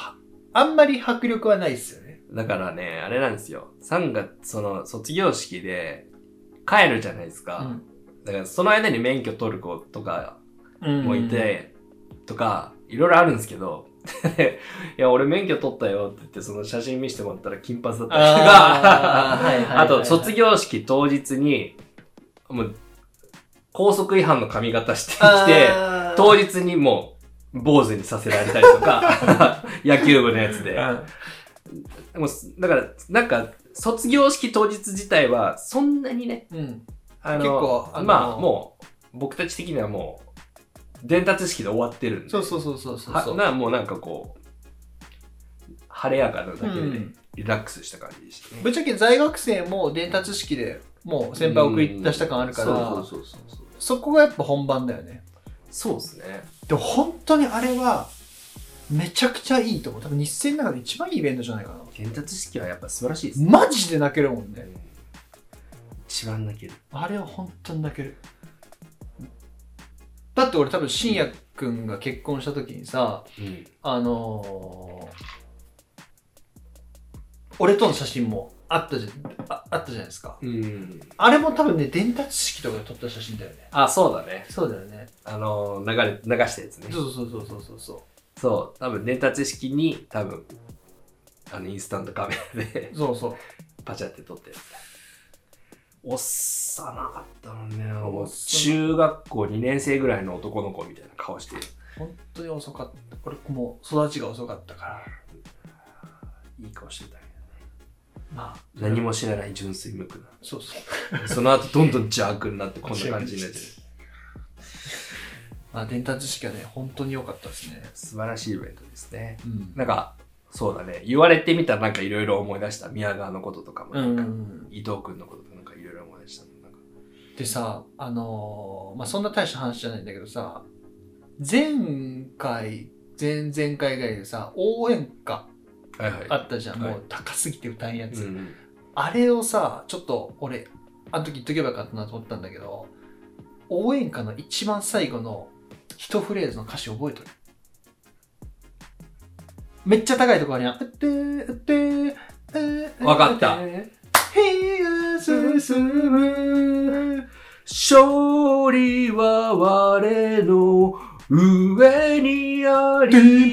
S2: あんまり迫力はないですよね。
S1: だからねあれなんですよ。3月その卒業式で帰るじゃないですか、だからその間に免許取る子とか
S2: うん。
S1: もいて、とか、いろいろあるんですけど、<laughs> いや、俺免許取ったよって言って、その写真見せてもらったら金髪だったりとか、あと卒業式当日に、もう、高速違反の髪型してきて、当日にもう、坊主にさせられたりとか、<laughs> 野球部のやつで。もうだから、なんか、卒業式当日自体は、そんなにね、
S2: うん。うん。
S1: あの、
S2: 結構あの
S1: まあ、もう、僕たち的にはもう、伝達式で終わってるんで。
S2: そうそうそうそうそうそう。
S1: はなもうなんかこう、晴れやかなだけで、
S2: うん
S1: リラックスした感じでしたね。
S2: ぶっちゃけ在学生も伝達式でもう先輩送り出した感あるから、
S1: そ
S2: こがやっぱ本番だよね。
S1: そうですね。
S2: でも本当にあれは、めちゃくちゃいいと思う。多分日生の中で一番いいイベントじゃないかな。
S1: 伝達式はやっぱ素晴らしいですね。
S2: マジで泣けるもんね。
S1: 一番泣ける。
S2: あれは本当に泣ける。だって俺多分信也くんが結婚した時にさ、
S1: うん。
S2: あのー俺との写真もあったじゃああったじゃないですか。
S1: うん。
S2: あれも多分ね、伝達式とかで撮った写真だよね。
S1: あ、そうだね。
S2: そうだよね。
S1: あの、流れ、流したやつね。
S2: そうそうそうそうそうそ
S1: そう。多分伝達式に、多分、あの、インスタントカメラで
S2: う。そうそう。
S1: パチャって撮ってる。おっさなかったのね。もう中学校2年生ぐらいの男の子みたいな顔して、
S2: 本当に遅かった。俺もう育ちが遅かったから。
S1: いい顔してたけ
S2: まあ、
S1: ど。何も知らない純粋無垢
S2: そうそう。
S1: な。その後どんどん邪悪になってこんな感じになってる。<laughs>
S2: まあ、伝達式はね、本当に良かったですね。
S1: 素晴らしいイベントですね。
S2: うん。
S1: なんか、そうだね。言われてみたらなんかいろいろ思い出した。宮川のこととかも、
S2: うん
S1: なんか、
S2: うん。
S1: 伊藤君のこととかなんかいろいろ思い出した。
S2: でさ、あのーまあ、そんな大した話じゃないんだけどさ、前回、前々回ぐらいでさ、応援歌。あったじゃん、
S1: はい、
S2: もう高すぎて歌うやつ、あれをさちょっと俺あの時言っとけばよかったなと思ったんだけど応援歌の一番最後の一フレーズの歌詞覚えとる。めっちゃ高いとこあにあって
S1: 分かった。
S2: む
S1: 勝利は我の上にあり。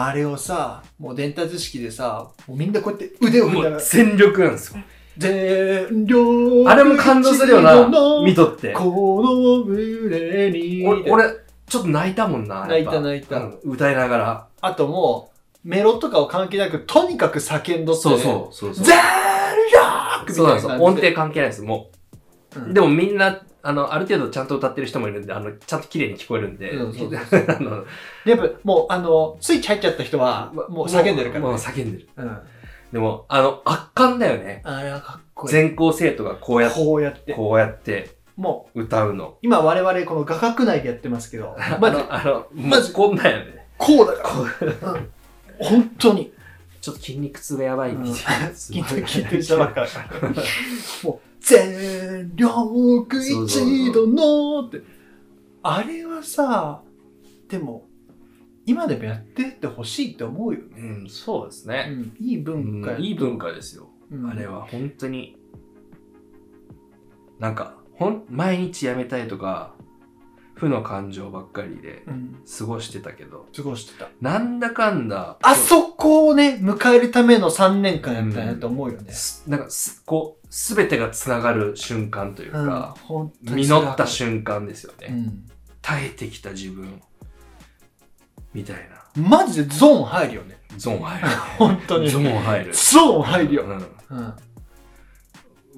S2: あれをさ、もう伝達式でさ、もうみんなこうやって腕を振り
S1: も
S2: なが
S1: 全力なんですよ。
S2: 全力
S1: あれも感動するよな、見とって。
S2: この胸に。
S1: 俺、俺ちょっと泣いたもんな。
S2: 泣いた泣いた
S1: うん歌いながら。
S2: あともう、メロとかを関係なく、とにかく叫んどって、
S1: そうそう。そうそう。
S2: 全力
S1: そうなんですよ。音程
S2: みたい
S1: 関係ないです。もう。
S2: うん
S1: でもみんな、あの、ある程度ちゃんと歌ってる人もいるんで、あの、ちゃんと綺麗に聞こえるんで。
S2: うんそうそう <laughs>
S1: あの、
S2: やっぱもう、あの、スイッチ入っちゃった人は、もう叫んでるから、
S1: もう
S2: ね。
S1: 叫んでる。
S2: うん。
S1: でも、あの、圧巻だよね。
S2: あれはかっこいい。
S1: 全校生徒がこうやって、
S2: こうやって。
S1: こうやって
S2: もう、
S1: 歌うの。
S2: 今我々この画角内でやってますけど、まず、
S1: あの、あの、も
S2: まず
S1: うこんなんやね。
S2: こうだから。うん本当に。
S1: ちょっと筋肉痛がやばいみたいな。すごい
S2: 聞いて、聞いてたばっかり。<laughs> もう、全力一度のって。あれはさ、でも、今でもやってってほしいって思うよね。
S1: うん、そうです
S2: う
S1: ね。
S2: ん、いい文化や
S1: うんいい文化ですよ。
S2: うん
S1: あれは本当に。なんか、ほん、毎日やめたいとか、負の感情ばっかりで
S2: うん、
S1: 過ごしてたけど、
S2: 過ごしてた。
S1: なんだかんだ、
S2: あそこをね、迎えるための3年間やったんやと思うよね。
S1: すなんかす、こう、すべてがつながる瞬間という
S2: うん、
S1: か、
S2: 本当に
S1: 実った瞬間ですよね。
S2: うん。
S1: 耐えてきた自分、みたいな。
S2: マジでゾーン入るよね。
S1: ゾーン入る。<laughs>
S2: 本当に。
S1: ゾーン入る。
S2: ゾーン入るよ。
S1: うん。
S2: うん。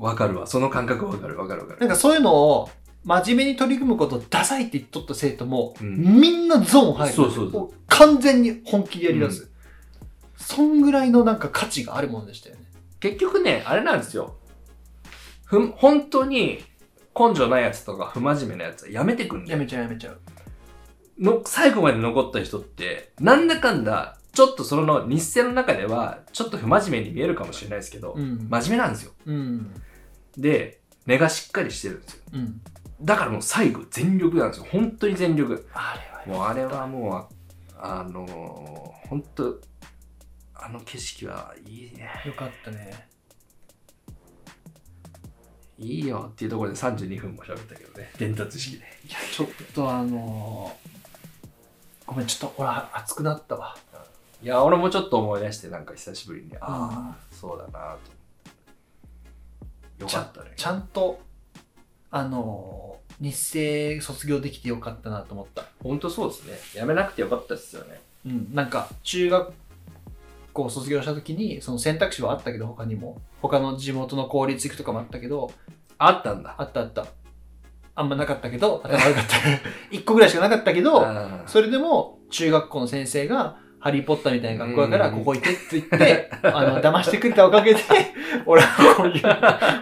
S1: わかるわ。その感覚わかるわかるわかる。
S2: なんかそういうのを真面目に取り組むことダサいって言っとった生徒も、
S1: うん
S2: みんなゾーン入る。
S1: そうそうそう
S2: も完全に本気でやり出す。そんぐらいのなんか価値があるもんでしたよね。
S1: 結局ね、あれなんですよ。ふん、本当に根性ないやつとか不真面目なやつはやめてくんだよ。
S2: やめちゃうやめちゃう。
S1: の、最後まで残った人って、なんだかんだ、ちょっとその日生の中では、ちょっと不真面目に見えるかもしれないですけど、
S2: うん。
S1: 真面目なんですよ。
S2: うん。
S1: で、根がしっかりしてるんですよ。
S2: うん。
S1: だからもう最後全力なんですよ。本当に全力。
S2: あれは
S1: もうあれはもう、あのー、本当あの景色はいいね。
S2: よかったね。
S1: いいよっていうところで32分も喋ったけどね。伝達式で。
S2: いや、ちょっとあのーごめん、ちょっと俺熱くなったわ。
S1: いや、俺もちょっと思い出して、なんか久しぶりに、ああ、そうだなと。よかったね。
S2: ちゃんと、あのー日生卒業できてよかったなと思った。
S1: 本当そうですね。やめなくてよかったですよね。
S2: うん、なんか中学校卒業した時にその選択肢はあったけど他にも他の地元の公立行くとかもあったけど
S1: あったんだ。
S2: あったあったあんまなかったけど頭悪かった <laughs> 1個ぐらいしかなかったけどそれでも中学校の先生がハリー・ポッターみたいな学校だから
S1: うん
S2: ここ行ってって言って <laughs> あの騙してくれたおかげで俺はこういう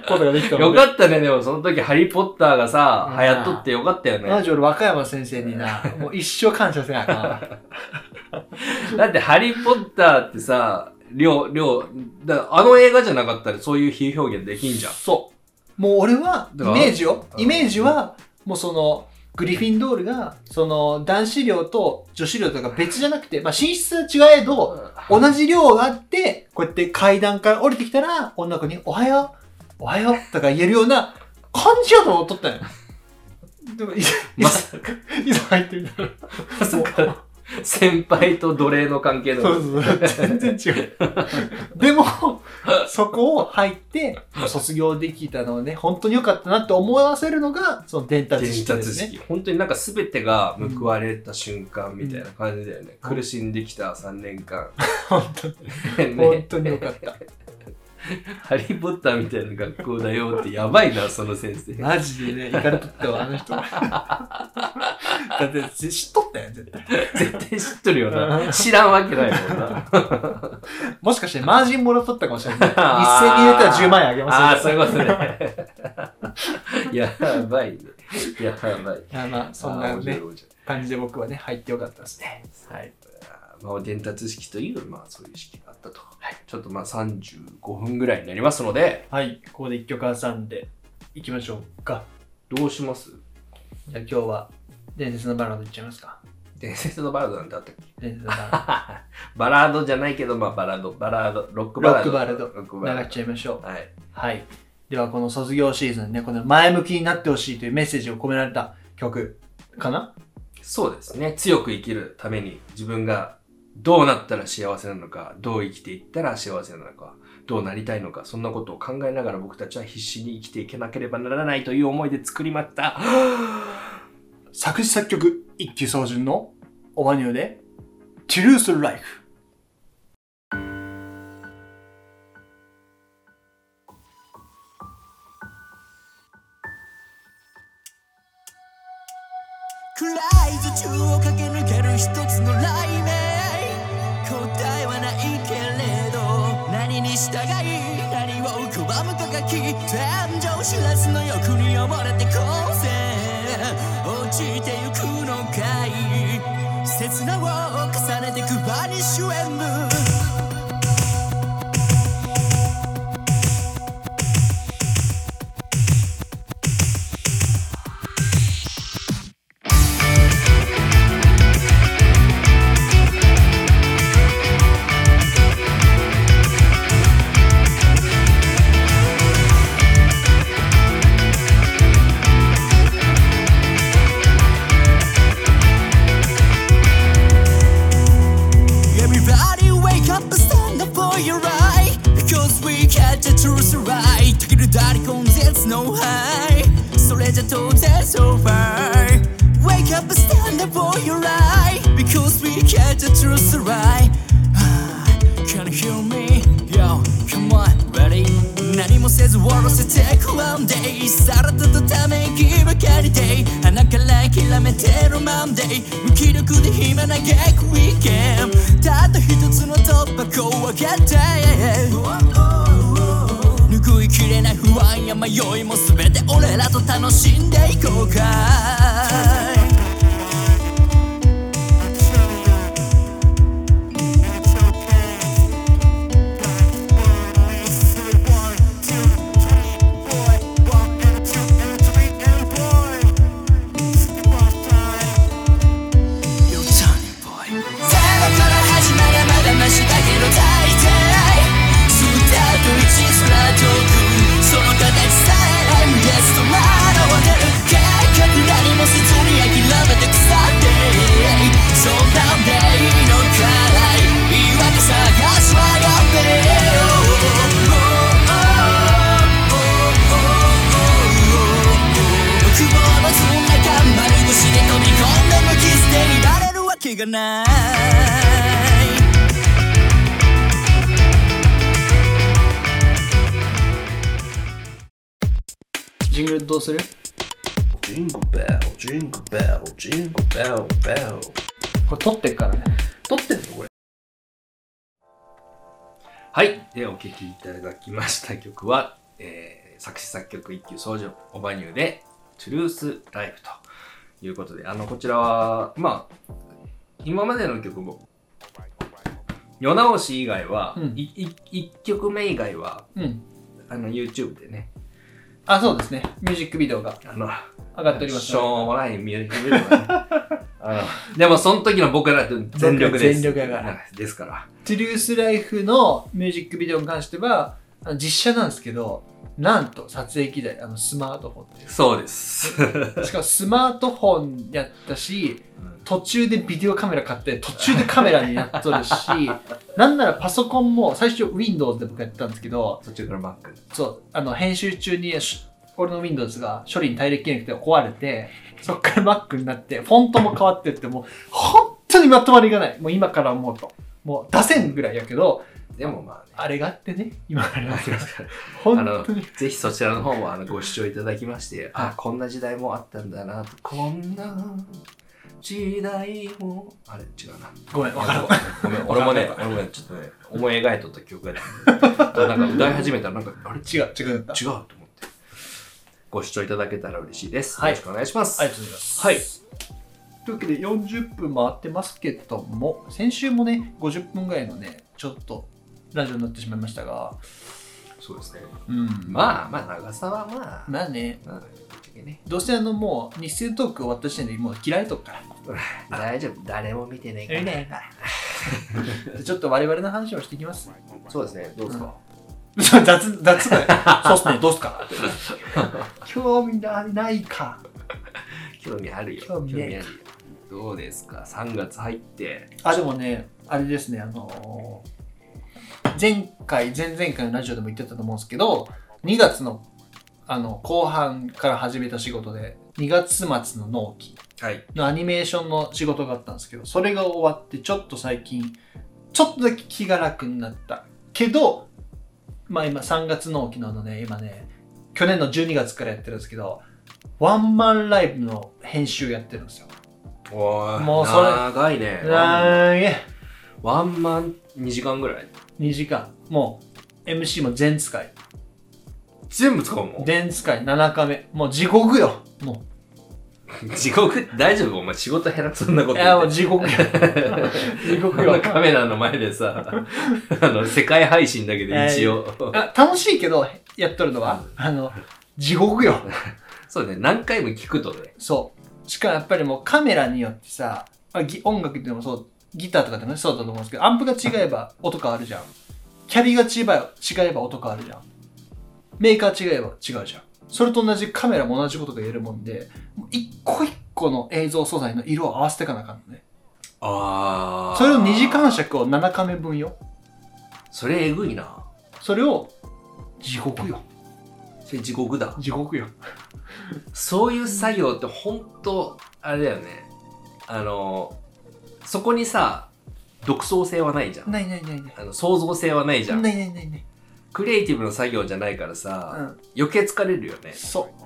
S2: ことができた
S1: よかったね、でもその時ハリー・ポッターがさ、
S2: うん
S1: 流行っとってよかったよね。
S2: マジ俺和歌山先生になもう一生感謝せなあかん <laughs>
S1: だってハリー・ポッターってさ、りょう、りょう、だあの映画じゃなかったらそういう比喩表現できんじゃん。
S2: そう。もう俺は、イメージよ。
S1: うん
S2: イメージは、もうその、グリフィンドールが、その、男子寮と女子寮とか別じゃなくて、まあ、寝室は違えど、同じ寮があって、こうやって階段から降りてきたら、女の子に、おはよう、おはよう、とか言えるような感じよと思っとったのよ。でも、いざ、
S1: まさか、
S2: いざ入ってみたら、
S1: まさか、先輩と奴隷の関係の。
S2: そうそうそう、全然違う。<laughs> でも、そこを入って、卒業できたのはね、本当に良かったなって思わせるのが、その伝達
S1: 伝
S2: 式で
S1: 達
S2: すね。
S1: 式。本当になんか全てが報われた瞬間みたいな感じだよね。苦しんできた3年間。<laughs>
S2: 本当に、本 <laughs>
S1: ね、
S2: 当に良かった。<laughs>
S1: ハリー・ポッターみたいな学校だよってやばいな、<laughs> その先生。
S2: マジでね、行かれとったわ、あの人。<laughs> だって、知っとったよ、絶対。
S1: 絶対知っとるよな。知らんわけないもんな。
S2: もしかして、マージンもらっとったかもしれない。日
S1: あー
S2: 生に入れたら10万円あげますよ。
S1: ああ、そういうことね。やばいね。やばい。
S2: まあ、そんなね、感じで僕はね、入ってよかったですね。はい。
S1: まあ、伝達式という、まあ、そういう式があったと。ちょっとまあ35分ぐらいになりますので、
S2: はい。ここで一曲挟んでいきましょうか。
S1: どうします？
S2: じゃあ今日は伝説のバラードいっちゃいますか。
S1: 伝説のバラードなんてあったっけ？
S2: 伝説のバラ <laughs>
S1: バラードじゃないけど、まあ、バラード、バラード、ロック。バラード。
S2: ロックバラード。
S1: ロックバラー
S2: 流っちゃいましょう。
S1: ド。はい。
S2: はい。ではこの卒業シーズンね、この前向きになってほしいというメッセージを込められた曲かな？
S1: そうですね。強く生きるために自分がどうなったら幸せなのか、どう生きていったら幸せなのか、どうなりたいのか、そんなことを考えながら僕たちは必死に生きていけなければならないという思いで作りました。<gasps>
S2: 作詞作曲一級総順のオバニューで
S3: トゥルースライフ刹那を重ねてくバニッシュエンド「何もせず下ろせてく one day さらっととため息ばかりで鼻からきらめてる Monday 無気力で暇なげく weekend たった一つの突破口を開けて。拭いきれない不安や迷いも全て俺らと楽しんでいこうか。
S1: ベル、ベル。
S2: これ撮ってっからね
S1: 撮ってんのこれ。はい。で、お聴きいただきました曲は、えー、作詞作曲一級総順、オバニューで、トゥルースライフということで、あの、こちらは、まあ、今までの曲も、世直し以外は、
S2: うん
S1: いい一曲目以外は、
S2: うん
S1: あの、YouTube でね、
S2: あそうですねミュージックビデオが
S1: あの、
S2: 上がっております
S1: しょうもないミュージックビデオがね <laughs> あのでも、その時の僕らって全力です。
S2: 全力やから
S1: はいですから。
S2: トゥルースライフのミュージックビデオに関してはあの実写なんですけどなんと撮影機材あのスマートフォンっていう
S1: そうです。<laughs>
S2: しかもスマートフォンやったし途中でビデオカメラ買って途中でカメラになっとるし <laughs> なんならパソコンも最初 Windows で僕やってたんですけど
S1: 途中から Mac。
S2: そうあの編集中にし俺の Windows が処理に耐えきれなくて壊れてそっから Mac になってフォントも変わってってもう本当にまとまりがない。もう今から思うと。もう出せんぐらいやけど
S1: でもまあね。
S2: あれがあってね。今から
S1: あ
S2: ますよ本
S1: の
S2: 当に。
S1: ぜひそちらの方もあのご視聴いただきまして、
S2: はい。
S1: あこんな時代もあったんだなと。こんな時代もあれ違うな。
S2: ごめんわからん。
S1: ごめん <laughs> 俺もね俺もねちょっとね思い描いとった曲があって <laughs> なんか歌い始めたらなんかあれ？
S2: 違う違う
S1: 違うご視聴いただけたら嬉しいです、
S2: はい
S1: よろしくお願いします
S2: ありがとうございます
S1: はい
S2: というわけで40分回ってますけども、先週もね、50分ぐらいのね、ちょっとラジオになってしまいましたが、
S1: そうですね。
S2: うん。
S1: まあまあ、長さはまあ、
S2: まあね、
S1: まあ、ね。
S2: どうせあのもう日清トーク終わった時点でもう嫌いとくから。<laughs>
S1: 大丈夫。誰も見てないから。
S2: ね <laughs> ちょっと我々の話をしていきます。
S1: そうですね。どうですか、<laughs>
S2: 雑、雑だよ。そうっすね、どうっすか興味ないか。
S1: 興味あるよ。
S2: 興味
S1: あるよ。どうですか ?3 月入って。
S2: あ、でもね、あれですね、あのー前回、前々回のラジオでも言ってたと思うんですけど、2月のあの後半から始めた仕事で、2月末の納期
S1: はい。
S2: のアニメーションの仕事があったんですけど、それが終わって、ちょっと最近、ちょっとだけ気が楽になった。けど、まあ今3月納期なので、今ね、去年の12月からやってるんですけど、ワンマンライブの編集やってるんですよ。
S1: おー
S2: もうそれ
S1: 長いね。
S2: なーげ
S1: ワンマン2時間ぐらい
S2: ？2時間。もう、MC も全使い。
S1: 全部使うの？
S2: 全使い7日目。もう地獄よ。も <laughs>
S1: 地獄？大丈夫？お前仕事減らすそんなこ
S2: う。
S1: と
S2: いや、もう。<laughs> 地獄よ。地獄よ。
S1: カメラの前でさ、<laughs> あの、世界配信だけど一応。
S2: あ楽しいけど、やっとるのは、あの、地獄よ。
S1: そうね、何回も聞くとね。
S2: そう。しかもやっぱりもうカメラによってさ、音楽でもそう、ギターとかでもねそうだと思うんですけど、アンプが違えば音変わるじゃん。キャビが違えば違えば音変わるじゃん。メーカー違えば違うじゃん。それと同じカメラも同じことが言えるもんで、一個一個の映像素材の色を合わせていかなあかんのね。
S1: あ
S2: それを2時間尺を7カメ分よ。
S1: それえぐいな。
S2: それを地獄よ。
S1: それ地獄だ。
S2: 地獄よ。
S1: そういう作業って本当あれだよね。あの、そこにさ、独創性はないじゃん。
S2: ないないないない。
S1: あの創造性はないじゃん。
S2: ないないないない。
S1: クリエイティブの作業じゃないから
S2: う
S1: さ、
S2: ん。
S1: 余計疲れるよね。
S2: そう。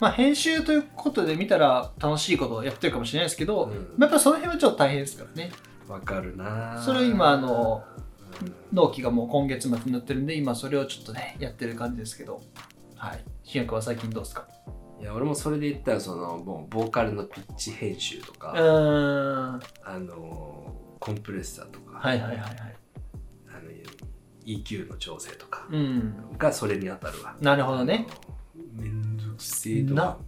S2: まあ編集ということで見たら楽しいことをやってるかもしれないですけど、
S1: うん
S2: やっぱその辺はちょっと大変ですからね。
S1: わかるな
S2: それを今あの
S1: うん
S2: 納期がもう今月末になってるんで、今それをちょっとね、やってる感じですけど。はい。新薬は最近どうですか？
S1: いや俺もそれで言ったらそのもうボーカルのピッチ編集と
S2: う
S1: か、あのコンプレッサーとか、
S2: いはいはいはい。
S1: EQ の調整とか
S2: うん。
S1: がそれに当たるわ。
S2: なるほどね。
S1: あの。めんどくせえとか。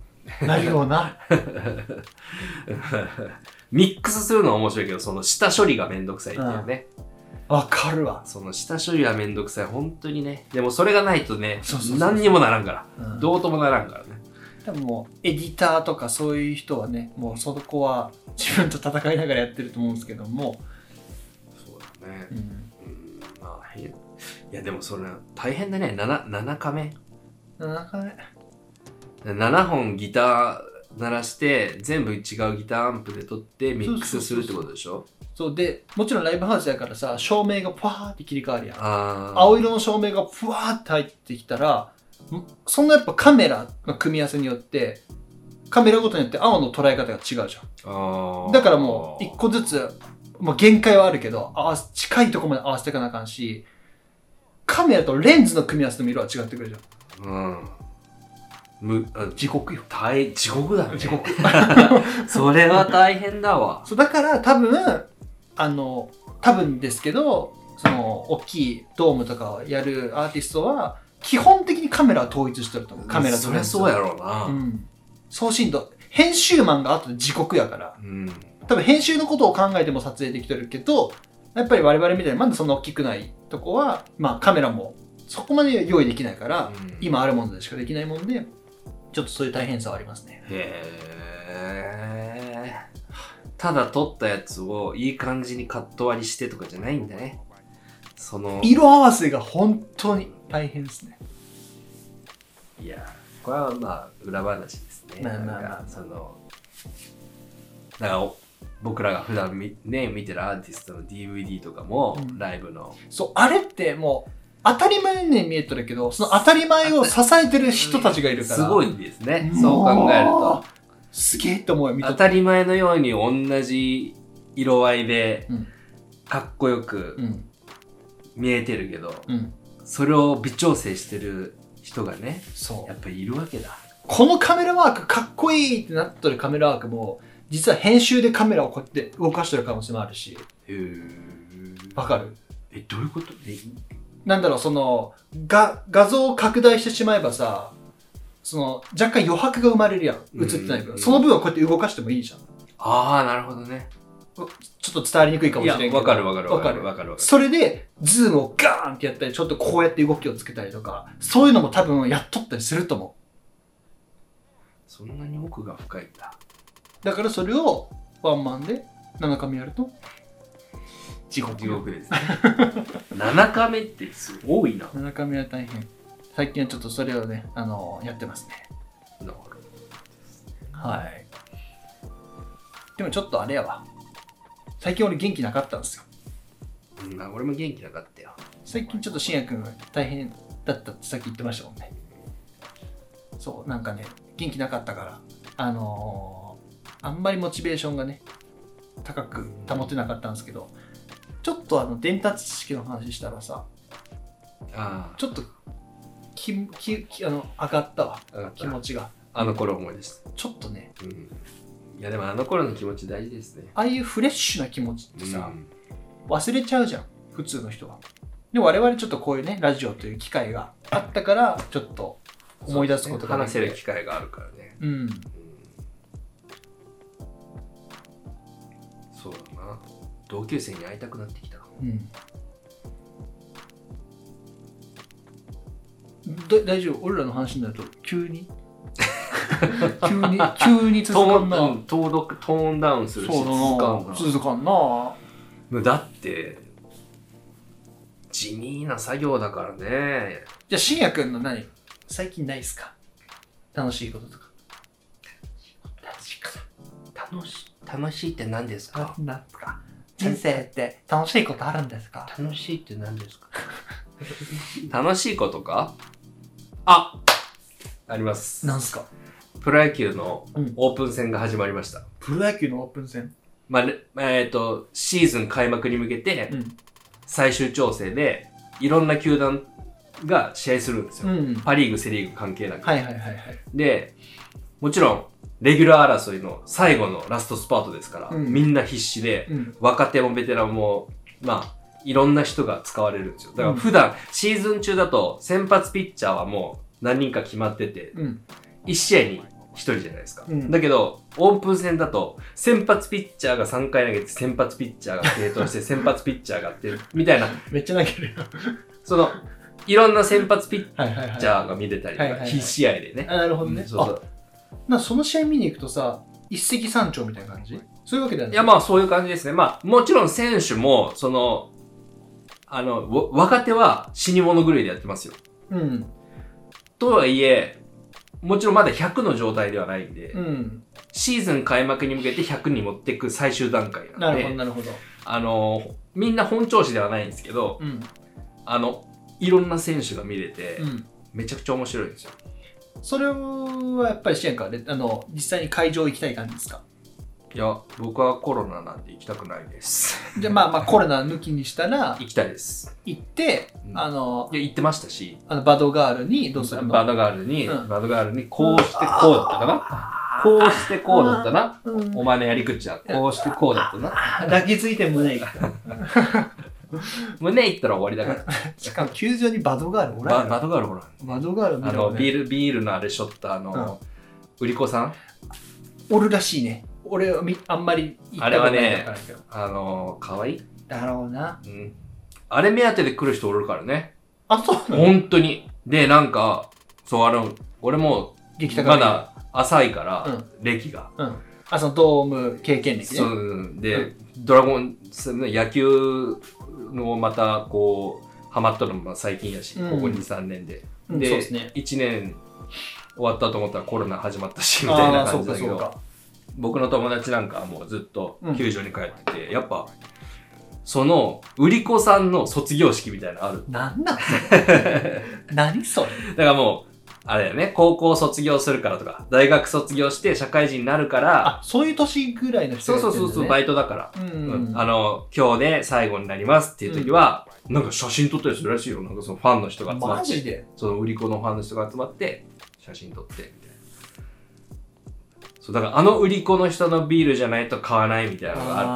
S2: なるような。<laughs>
S1: ミックスするのは面白いけど、その下処理がめんどくさいっていうね。
S2: わかるわ。
S1: その下処理はめんどくさい。本当にね。でもそれがないとね
S2: そうそうそう、
S1: 何にもならんから。
S2: うん
S1: どうともならんからね。
S2: 多分もうエディターとかそういう人はね、もうそこは自分と戦いながらやってると思うんですけども、
S1: やでもそれ大変だね。7、7カメ
S2: なかなかね、
S1: 7本ギター鳴らして全部違うギターアンプで撮ってミックスするってことでしょ？
S2: そうで、もちろんライブハウスやからさ、照明がパーって切り替わるやん。
S1: ああ
S2: 青色の照明がふわーって入ってきたら、んそんなやっぱカメラの組み合わせによって、カメラごとによって青の捉え方が違うじゃん。だからもう一個ずつ、もう限界はあるけど、合わせ近いとこまで合わせていかなあかんし、カメラとレンズの組み合わせの色は違ってくるじゃん。
S1: うんむあ
S2: 地獄よ。
S1: 大地獄だね
S2: 地獄。<laughs>
S1: それは大変だわ
S2: そうだから多分、あの、多分ですけど、その、大きいドームとかをやるアーティストは、基本的にカメラは統一してると思う。カメラと
S1: そりゃ
S2: レンズ
S1: そうやろうな
S2: うん。送信度。編集マンが後で地獄やから。
S1: うん
S2: 多分編集のことを考えても撮影できてるけど、やっぱり我々みたいにまだそんな大きくないとこは、まあカメラもそこまで用意できないから、
S1: うん。
S2: 今あるものでしかできないもんで、ちょっとそういう大変さはありますね。
S1: へえただ撮ったやつをいい感じにカット割りしてとかじゃないんだね。その。
S2: 色合わせが本当に大変ですね。
S1: いやこれはまあ裏話ですね。
S2: まあまあまあ。
S1: そのだからお僕らが普段みね見てるアーティストの DVD とかも、
S2: うん
S1: ライブの
S2: そう、あれってもう当たり前に見えてるけど、その当たり前を支えてる人たちがいるから。
S1: すごいですね
S2: も
S1: そう考えると。
S2: すげえと思うよ、
S1: 当たり前のように同じ色合いで
S2: うん
S1: かっこよく
S2: うん。
S1: 見えてるけど、
S2: うん。
S1: それを微調整してる人がね
S2: そう
S1: や。っぱりいるわけだ
S2: このカメラワークかっこいいってなっとるカメラワークも実は編集でカメラをこうやって動かしてる可能性もあるし、
S1: へー
S2: わかる？
S1: え、どういうこと？え
S2: なんだろう、その、が、画像を拡大してしまえばさ、その、若干余白が生まれるやん。映ってない分。
S1: うん
S2: その分はこうやって動かしてもいいじゃん。
S1: ああ、なるほどね。
S2: ちょっと伝わりにくいかもしれんけど。
S1: わかるわかる
S2: わかる。
S1: わかるわかる。
S2: それで、ズームをガーンってやったり、ちょっとこうやって動きをつけたりとか、そういうのも多分やっとったりすると思
S1: そんなに奥が深いんだ。
S2: う。だからそれをワンマンで7カメやると、地獄
S1: 地獄ですね。7カメってすごいな。
S2: 7カメは大変。最近はちょっとそれをね、あのやってますね。
S1: なるほど
S2: はい。でもちょっとあれやわ。最近俺元気なかったんですよ。
S1: うん、まあ俺も元気なかったよ。
S2: 最近ちょっと信也君が大変だったってさっき言ってましたもんね。そう、なんかね、元気なかったから、あのーあんまりモチベーションがね、高く保てなかったんですけど、ちょっとあの伝達知識の話したらさ、
S1: あ
S2: ちょっときききあの上がったわ、
S1: あ、
S2: 気持ちが。
S1: あの頃思い出した。
S2: ちょっとね、
S1: うん。いやでもあの頃の気持ち大事ですね。
S2: ああいうフレッシュな気持ちってさ、
S1: うん
S2: 忘れちゃうじゃん普通の人はでも我々ちょっとこういうねラジオという機会があったからちょっと思い出すことができて
S1: 話せる機会があるからね。
S2: うん
S1: 同級生に会いたくなってきた。
S2: うん。だ大丈夫？俺らの話になると急に？<laughs> 急に急に続かんな。
S1: うんトードトーンダウンするし続かんな。
S2: な続かんな。
S1: だって地味な作業だからね。
S2: じゃあ信也君の何？最近ないっすか？楽しいこととか。楽しいこと
S1: 楽しいって何ですか？
S2: なんですか？人生って楽しいことあるんですか？
S1: 楽しいって何ですか？<laughs> 楽しいことか？ああります。
S2: なんすか？
S1: プロ野球の
S2: うん。
S1: オープン戦が始まりました、
S2: プロ野球のオープン戦？
S1: まあねえっ、とシーズン開幕に向けて
S2: うん。
S1: 最終調整でいろんな球団が試合するんですよ、
S2: うん。
S1: パ・リーグセ・リーグ関係なく、
S2: はいはいはいはい。
S1: でもちろんレギュラー争いの最後のラストスパートですから、
S2: うん。
S1: みんな必死で
S2: うん。
S1: 若手もベテランもまあいろんな人が使われるんですよ。だから
S2: うん。
S1: 普段、シーズン中だと先発ピッチャーはもう何人か決まってて
S2: うん。
S1: 1試合に1人じゃないですか、
S2: うん。
S1: だけどオープン戦だと先発ピッチャーが3回投げて先発ピッチャーが継投して <laughs> 先発ピッチャーがってみたいな。
S2: めっちゃ投げるよ。
S1: そのいろんな先発ピッチャーが見れたりとか必試合でね、
S2: あなるほどね、
S1: うんそうそう。
S2: あなその試合見に行くとさ一石三鳥みたいな感じ？そういうわけではない。
S1: いや、まあそういう感じですね。まあもちろん選手も、その、あの、わ若手は死に物狂いでやってますよ。
S2: うん。
S1: とはいえ、もちろんまだ100の状態ではないんで、
S2: うん。
S1: シーズン開幕に向けて100に持っていく最終段階な
S2: なんるほど
S1: で、
S2: なるほど。
S1: あの、みんな本調子ではないんですけど、
S2: うん。
S1: あの、いろんな選手が見れて、
S2: うん。
S1: めちゃくちゃ面白いんですよ。
S2: それはやっぱり支援かであの実際に会場行きたい感じですか？
S1: いや、僕はコロナなんで行きたくないです。
S2: じゃあまあまあコロナ抜きにしたら
S1: 行きたいです。
S2: 行って、
S1: うん。
S2: あの
S1: いや、行ってましたし、
S2: あのバドガールにどうするの？
S1: バードガールに、
S2: うん。
S1: バードガールにこうしてこうだったかな？こうしてこうだったな。
S2: うん。
S1: お前のやり口はこうしてこうだったな。
S2: 抱きついて胸が <laughs> <laughs>
S1: 胸いったら終わりだか
S2: しかも球場にバドガールお
S1: ら。
S2: んよ。
S1: バドガールほら。
S2: バドガール見
S1: あの、ビール、ビールのあれしょったあの、売り子さん？
S2: おるらしいね。俺はみあんまり行ったことないから。けど
S1: あの、かわい？い
S2: だろうな。
S1: うん。あれ目当てで来る人おるからね。
S2: あそうなの？
S1: 本当に。で、なんか、そう、あの、俺も、
S2: 激高
S1: まだ浅いから、
S2: うん。
S1: 歴が。
S2: うん。あそのドーム経験歴ね。
S1: そうで、ドラゴンその野球のまたこうハマったのも最近やし、
S2: うん。
S1: ここ23年で、
S2: うん
S1: で
S2: ね。
S1: 1年終わったと思ったらコロナ始まったしみたいな感じだけど僕の友達なんかはもうずっと
S2: うん。
S1: 球場に帰ってて、やっぱその売り子さんの卒業式みたいなのある。
S2: なんなん <laughs> 何それ？
S1: だからもうあれだよね。高校卒業するからとか。大学卒業して社会人になるから。
S2: あそういう年ぐらいの人ね。
S1: そうそうそうバイトだから。
S2: うん
S1: うんあの、今日で最後になりますっていう時は、なんか写真撮ったりするらしいよ。なんかそのファンの人が集まって、
S2: マジで？
S1: その売り子のファンの人が集まって、写真撮って、みたいな。そう、だからあの売り子の人のビールじゃないと買わないみたいなのがああっ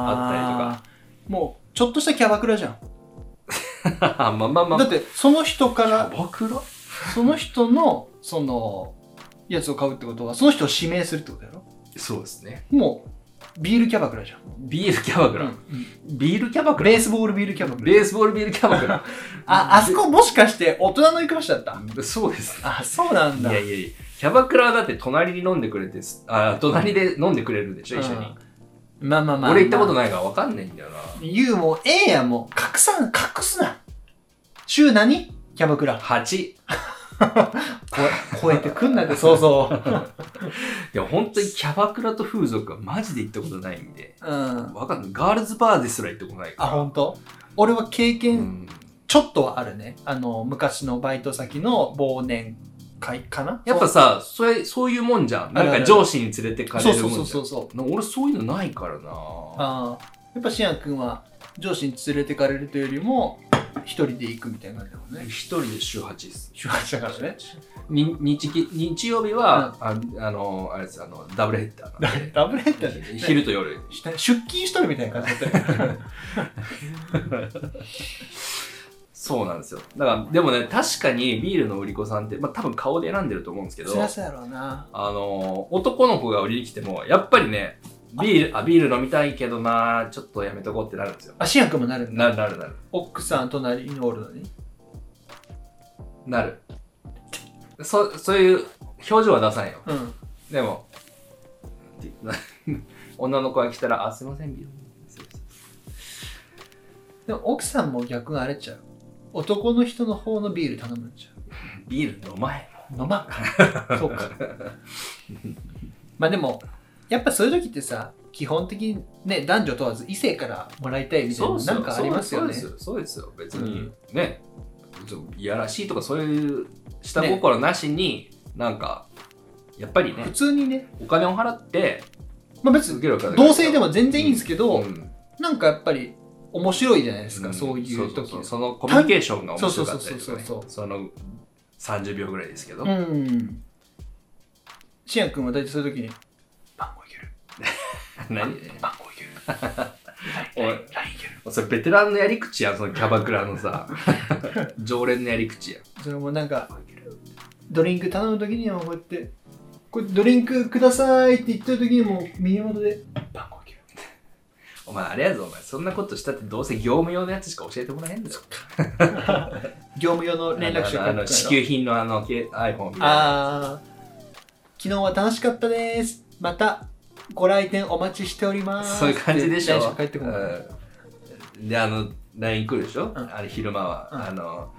S2: あーもう、ちょっとしたキャバクラじゃん。
S1: たりとか。まあまあまあ。
S2: だって、その人か
S1: キャ
S2: ら、
S1: バクラ？
S2: その人の、その、やつを買うってことは、その人を指名するってことやろ？
S1: そうですね。
S2: もう、ビールキャバクラじゃん。
S1: ビールキャバクラ。
S2: うん
S1: ビールキャバクラ？
S2: ベースボールビールキャバクラ。
S1: ベースボールビールキャバクラ。
S2: あ、あそこもしかして大人の行く場所だった？
S1: そうです。
S2: あ、そうなんだ。
S1: いやいやいや、キャバクラはだって隣に飲んでくれてす、あ、隣で飲んでくれるでしょ、一緒に。
S2: まあまあまあ。
S1: 俺行ったこと
S2: い。
S1: ないから分かんないんだよな。
S2: 言うもう、ええやん、もう。隠さん、隠すな。週何？キャバクラ。
S1: 8。<laughs>
S2: 超え、超えてくんなって、そうそう。
S1: いや、本当にキャバクラと風俗はマジで行ったことないんで。
S2: うん。
S1: わかんない。ガールズバーですら行ったことないか
S2: あ、
S1: ら。
S2: 本当？俺は経
S1: う
S2: 験、
S1: ん。
S2: ちょっとはあるね。あの、昔のバイト先の忘年会かな？
S1: やっぱさ、それ、そういうもんじゃん。なんか上司に連れてかれるもんじゃん。
S2: そうそうそうそう。
S1: 俺そういうのないからな
S2: ああ。やっぱしやくんは上司に連れてかれるというよりも、一人で行くみたいな感じだもんね。
S1: 一人で週8です。
S2: 週8だからね。
S1: に日き日曜日は、ああの、あれです、あの、ダブルヘッダーなんで。<laughs>
S2: ダブルヘッダーで。
S1: 昼と夜。
S2: 出勤しとるみたいな感じだったよ。<laughs>
S1: そうなんですよ。だから、でもね、確かにビールの売り子さんって、まあ多分顔で選んでると思うんですけど、
S2: そりゃそうやろうな。
S1: あの、男の子が売りに来ても、やっぱりね、ビール、あ、ビール飲みたいけどな、ちょっとやめとこうってなるんですよ。
S2: あ、しやくんもなるんだ。
S1: なるなるなる。
S2: 奥さん隣におるのに？
S1: なる。そ、そういう表情は出さないよ。
S2: うん。
S1: でも、<laughs> 女の子が来たら、あ、すいません、ビール
S2: でも奥さんも逆があれちゃう。男の人の方のビール頼むんちゃ <laughs>
S1: ビール飲まへん。
S2: う。飲まんか。そうか。<laughs> まあでも、やっぱそういう時ってさ、基本的にね、男女問わず異性からもらいたいみたいな、なんかありますよね。
S1: そうですよ。そうですよ。別に、ね、そういやらしいとかそういう下心なしに、なんか、やっぱりね
S2: 普、通にね、
S1: お金を払って、
S2: まあ別に
S1: 受けるから。
S2: 同性でも全然いいんですけど、
S1: うん。
S2: なんかやっぱり面白いじゃないですか、
S1: ん。
S2: そういう時
S1: そのコミュニケーションが面白かったりとかね。
S2: そうそうそうそう
S1: その30秒ぐらいですけど、
S2: うん。しやくんは大体そういう時に。
S1: 何？
S2: 番号いける。
S1: おい。
S2: LINE いける。
S1: それベテランのやり口やんそのキャバクラのさ常連のやり口やん
S2: それもなんか、ドリンク頼む時にはこうやって、これドリンクくださいって言ってる時にもう耳元で、番号いける。
S1: お前あれやぞお前そんなことしたってどうせ業務用のやつしか教えてもらえんだよ
S2: 業務用の連絡書
S1: あのあの支給品のあのけ iPhone みたいな
S2: あー昨日は楽しかったですまたご来店お待ちしております。
S1: そういう感じでしょ。
S2: って LINE 返ってこない。
S1: うん。であの LINE 来るでしょ、
S2: ん。
S1: あれ昼間は、
S2: うん。
S1: あの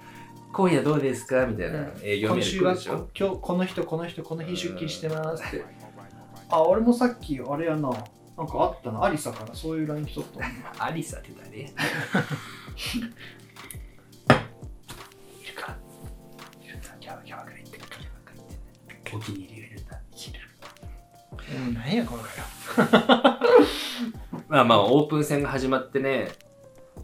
S1: 今夜どうですか？みたいな
S2: うん。
S1: 営業メール来るでしょ、
S2: 今日この人この人この日出勤してますって。あ俺もさっきあれやな。なんかあったな。アリサから。そういう LINE 来とった。わ <laughs>
S1: アリサって誰？
S2: いるか？らいるか？らキャバキャバクラ行ってキャバクラ行って
S1: お気に入り
S2: うん。何やこの会 <laughs>
S1: まあまあオープン戦が始まってね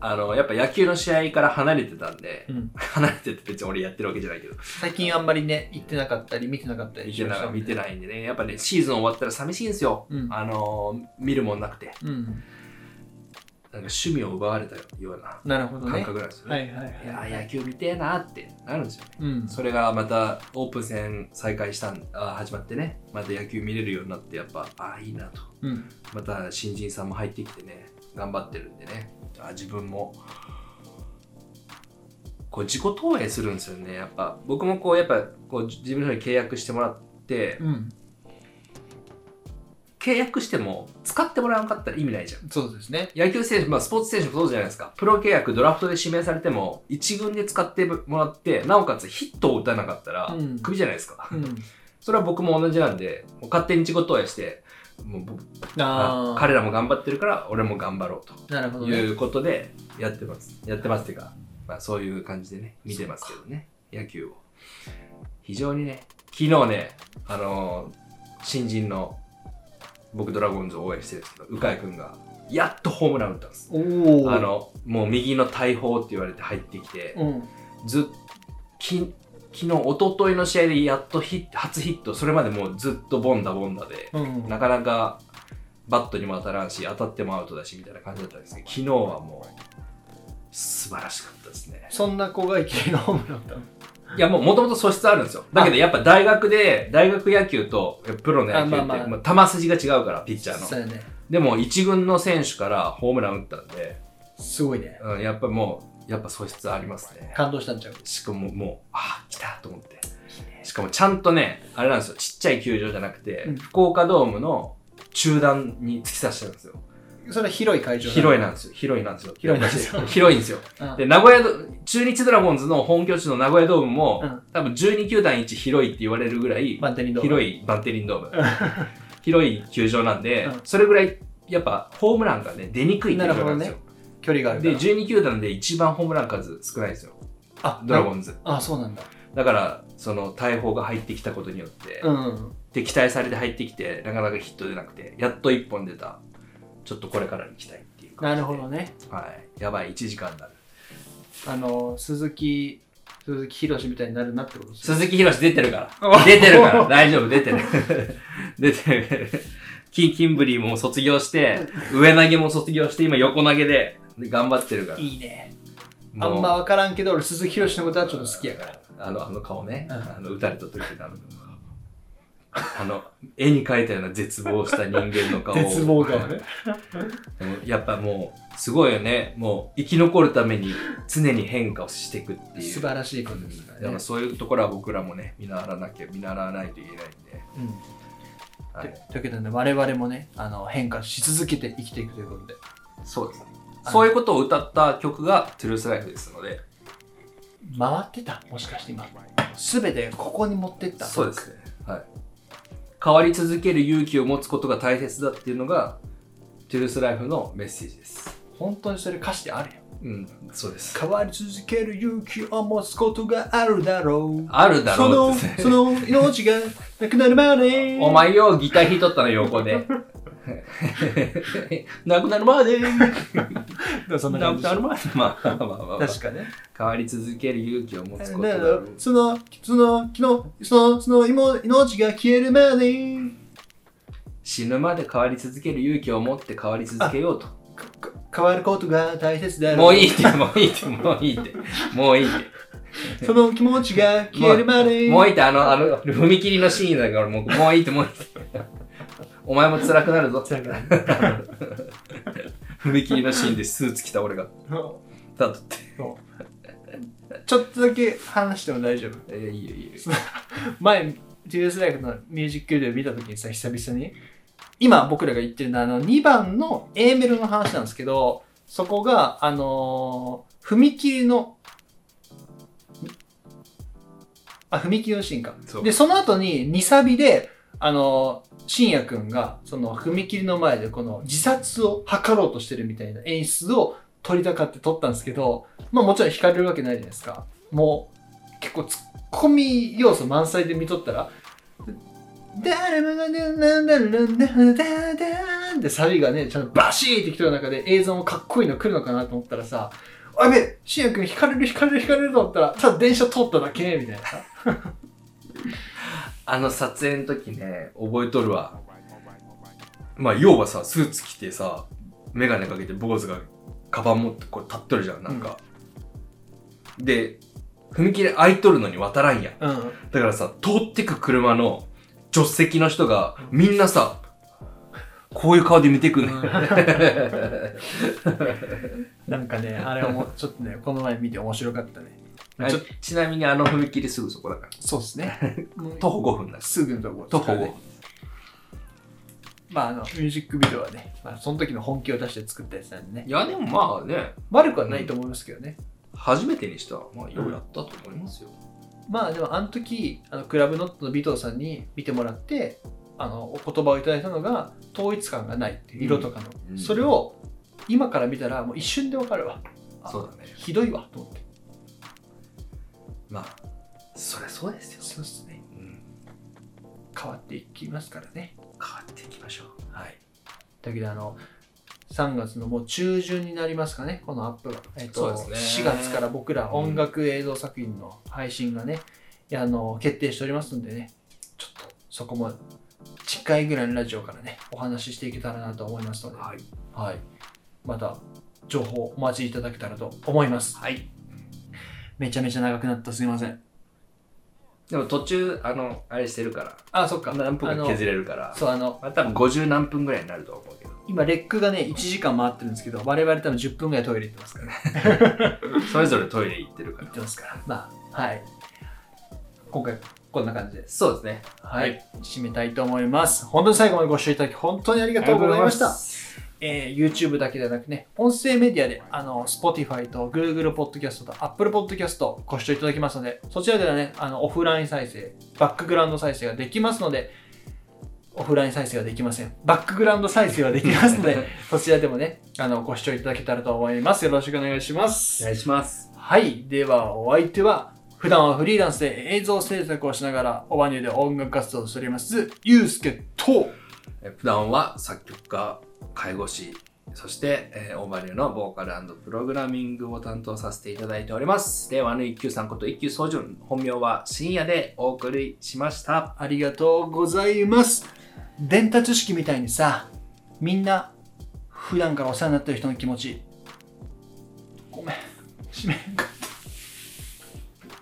S1: あのやっぱ野球の試合から離れてたんで、
S2: うん。
S1: 離れてて別に俺やってるわけじゃないけど。
S2: 最近あんまりね行ってなかったり見てなかったりしました
S1: な見てないんでね。やっぱねシーズン終わったら寂しいんですよ、
S2: うん。
S1: あの見るもんなくて。
S2: うん
S1: なんか趣味を奪われたような感覚なんですよね、
S2: はいはいはい
S1: い。や野球見てえなってなるんですよね。
S2: うん。
S1: それがまたオープン戦再開したんあ始まってねまた野球見れるようになってやっぱああいいなと。
S2: うん。
S1: また新人さんも入ってきてね頑張ってるんでね。あ自分もこう自己投影するんですよね。やっぱ僕もこうやっぱこう自分の方に契約してもらって
S2: うん
S1: 契約しても使ってもらわなかったら意味ないじゃん。
S2: そうですね。
S1: 野球選手、まあ、スポーツ選手もそうじゃないですか。プロ契約ドラフトで指名されても一軍で使ってもらってなおかつヒットを打たなかったら
S2: うん。
S1: クビじゃないですか、
S2: うん。<laughs>
S1: それは僕も同じなんでもう勝手に自己投影してもう彼らも頑張ってるから俺も頑張ろう
S2: なるほどね。
S1: ということでやってます。やってますっていうか、まあ、そういう感じでね見てますけどね。野球を。非常にね昨日ねあのー新人の僕ドラゴンズを応援してるんですけど鵜飼君がやっとホームラン打ったんです。あのもう右の大砲って言われて入ってきて
S2: うん。
S1: ずっき昨日、一昨日の試合でやっとヒ初ヒット、それまでもうずっとボンダボンダで、
S2: うん。
S1: なかなかバットにも当たらんし、当たってもアウトだしみたいな感じだったんですけど、昨日はもう素晴らしかったですね。
S2: そんな子がいきなりのホームランだったの？
S1: いや、もうもともと素質あるんですよ。だけどやっぱ大学で、大学野球とプロの野球って、
S2: あまあまあ
S1: まあ球筋が違うから、ピッチャーの。
S2: そうやね
S1: でも一軍の選手からホームラン打ったんで、
S2: すごいね
S1: うん、やっぱもう、やっぱ素質ありますね。
S2: 感動したんちゃう
S1: しかももう、あ、来たと思って。しかもちゃんとね、あれなんですよ、ちっちゃい球場じゃなくて、
S2: うん
S1: 福岡ドームの中段に突き刺してるんですよ。
S2: それは広い会場
S1: 広いなんですよ。広いなんですよ。
S2: 広いなんですよ <laughs>
S1: 広いんですよ。
S2: うん
S1: で、名古屋ド、中日ドラゴンズの本拠地の名古屋ドームも、
S2: うん
S1: 多分12球団一広いって言われるぐらい、広いバンテリンドーム。<laughs> 広い球場なんで、
S2: うん
S1: それぐらい、やっぱホームランがね、出にくい球場なんですよ。
S2: 距離があるか
S1: で、
S2: ら
S1: 12球団で一番ホームラン数少ないんですよ。
S2: あ
S1: ドラゴンズ。
S2: あそうなんだ
S1: だから、その大砲が入ってきたことによって、
S2: うん
S1: で、期待されて入ってきて、なかなかヒット出なくて、やっと1本出た。ちょっとこれからに期待っていう感
S2: な
S1: じで
S2: るほどね
S1: はい。やばい、1時間になる。
S2: あの鈴木鈴木宏みたいになるなってことです
S1: 鈴木宏出てるから。出てるから。大丈夫、出てる。<laughs> 出てる。キンキンブリーも卒業して、上投げも卒業して、今横投げでで頑張ってるから。
S2: いいねあんま分からんけど俺鈴木宏のことはちょっと好きやから
S1: あの、あの顔ね。
S2: うん
S1: あの、撃たれた時のあの、あの、絵に描いたような絶望した人間の顔を。
S2: 絶望感ね
S1: でもやっぱもう、すごいよね。もう、生き残るために常に変化をしていくっていう。
S2: 素晴らしいことですからね
S1: だからそういうところは僕らもね、見習わなきゃ、見習わないといけないんで。
S2: うん
S1: はい
S2: とというわけでね我々もねあの変化し続けて生きていくということで
S1: そうですね。そういうことを歌った曲がトゥルースライフですので、
S2: 回ってた？もしかして今全てここに持ってった？
S1: そうですね。はい。変わり続ける勇気を持つことが大切だっていうのが、トゥルースライフのメッセージです。
S2: 本当にそれ歌詞であるよ
S1: うん、そうです。
S2: 変わり続ける勇気を持つことがあるだろう
S1: あるだろう
S2: そのその命がなくなるまで
S1: お前よ、ギター弾いとったの横で。<laughs> なくなるまで。
S2: そんな感じ
S1: なくなるまで。まあまあまあまあ。
S2: 確かね
S1: 変わり続ける勇気を持つこと
S2: だ
S1: ろう。
S2: そのその昨日そのその命が消えるまで
S1: 死ぬまで変わり続ける勇気を持って変わり続けようと。
S2: か変わることが大切だ
S1: もういいって、もういいって、もういいって。もういいって。
S2: その気持ちが消えるまで
S1: もういいって、あの、あの、踏切のシーンだから、もう、もういいって、もういいって。お前も辛くなるぞ。
S2: 辛くな
S1: 踏切のシーンでスーツ着た俺が。だって。
S2: ちょっとだけ話しても大丈夫？
S1: えー、いいよいいよ。
S2: 前 TS ライフのミュージックビデオ見た時にさ久々に今僕らが言ってるのはあの2番の A メロの話なんですけどそこがあのー踏切のあ踏切のシーンかでその後に2サビであのー信也くんがその踏切の前でこの自殺を図ろうとしてるみたいな演出を撮りたかって撮ったんですけどまあもちろん惹かれるわけないじゃないですか。もう結構ツッコミ要素満載で見とったら誰もがねなんだろなんだんだなんってサビがねちゃんとバシーってきてる中で映像もかっこいいの来るのかなと思ったらさあやべえ信也くん惹かれる惹かれる惹かれると思ったらただ電車通っただけみたいな
S1: あの撮影の時ね、覚えとるわ。まあ、要はさ、スーツ着てさ、メガネかけて坊主がカバン持ってこう立っとるじゃん、なんか。で、踏切開いとるのに渡らんやん。
S2: うん
S1: だからさ、通ってく車の助手席の人が、みんなさ、こういう顔で見てくんね、<laughs>
S2: なんかねあれはもうちょっとねこの前見て面白かったね
S1: あ
S2: ちょ
S1: ちなみにあの踏切すぐそこだから。
S2: そうですね。<laughs>
S1: 徒歩5分だし。
S2: すぐのところ
S1: 徒歩5分。
S2: まああのミュージックビデオはね、まあ、その時の本気を出して作ったやつなんでね。
S1: いや、でもまあね、
S2: 悪くはないと思いますけどね、
S1: 初めてにしては、まあ、ようやったと思いますよ。
S2: まあでもあの時あのクラブノットの尾藤さんに見てもらってあのお言葉をいただいたのが統一感がないっていう色とかの、
S1: うん。
S2: それを今から見たらもう一瞬でわかるわ。あ
S1: そうだね。
S2: ひどいわと思って
S1: まあ、そりゃそうですよ。
S2: そうですね
S1: うん。
S2: 変わっていきますからね
S1: 変わっていきましょう。はい。
S2: だけどあの3月のもう中旬になりますかねこのアップが、えっと
S1: ね
S2: 4月から僕ら音楽映像作品の配信がねやあの決定しておりますんでね、ちょっとそこも近いぐらいのラジオからね、お話ししていけたらなと思いますので、
S1: はい。
S2: はい。また情報お待ちいただけたらと思います。
S1: はい。
S2: めちゃめちゃ長くなったすいません。
S1: でも途中、あの、あれしてるから、
S2: あ、そっか。
S1: 何分か削れるから、
S2: そう、あの、
S1: まあ、多分50何分ぐらいになると思うけど、
S2: 今レックがね、1時間回ってるんですけど、我々多分10分ぐらいトイレ行ってますからね。<laughs>
S1: それぞれトイレ行ってるから。
S2: 行ってますから。まあ、はい。今回、こんな感じです。
S1: そうですね。
S2: はい。締めたいと思います。本当に最後までご視聴いただき、本当にありがとうございました。えー YouTube だけではなくね、音声メディアで、あの、Spotify と Google Podcast と Apple Podcast ご視聴いただきますので、そちらではね、あの、オフライン再生、バックグラウンド再生ができますので、オフライン再生はできません。バックグラウンド再生はできますので、<laughs> そちらでもね、あの、ご視聴いただけたらと思います。よろしくお願いします。
S1: お願いします。
S2: はい。では、お相手は、普段はフリーランスで映像制作をしながら、オバニューで音楽活動をしております、ゆうすけと、
S1: え普段は作曲家、介護士、そして、えーオーバリューのボーカルプログラミングを担当させていただいております。令和の一休さんこと一休総順、本名は深夜でお送りしました。
S2: ありがとうございます。伝達式みたいにさ、みんな、普段からお世話になってる人の気持ち、ごめん、締めんかっ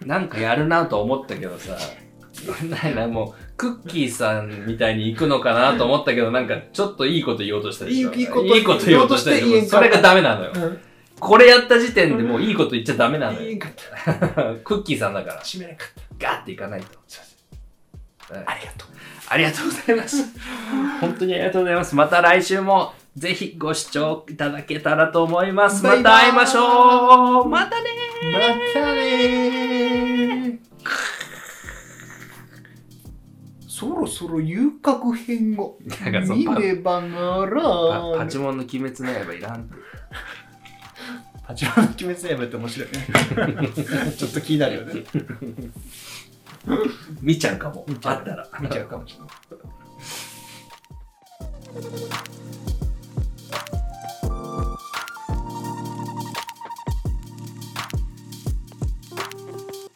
S1: なんかやるなと思ったけどさ、<laughs> ないな、もう、クッキーさんみたいに行くのかなと思ったけど、なんかちょっといいこと言おうとしたでしょ？
S2: いいいいこと
S1: 言おうとしたでしょ。それがダメなのよ。
S2: た。
S1: これやった時点でもういいこと言っちゃダメなのよ。<laughs> クッキーさんだから、
S2: 締めなかっ
S1: ガーっていかないと。
S2: た。
S1: はい
S2: ありがとう。
S1: ありがとうございます。<laughs> 本当にありがとうございます。また来週もぜひご視聴いただけたらと思います。また会いましょうまたね
S2: またねーそろそろ遊郭編を見ればなら
S1: パパチモンの鬼滅の刃いらんって。<laughs>
S2: パチモンの鬼滅の刃って面白いね <laughs> ちょっと気になるよね
S1: 見ちゃうかも。あったら。
S2: 見ちゃうかもしれない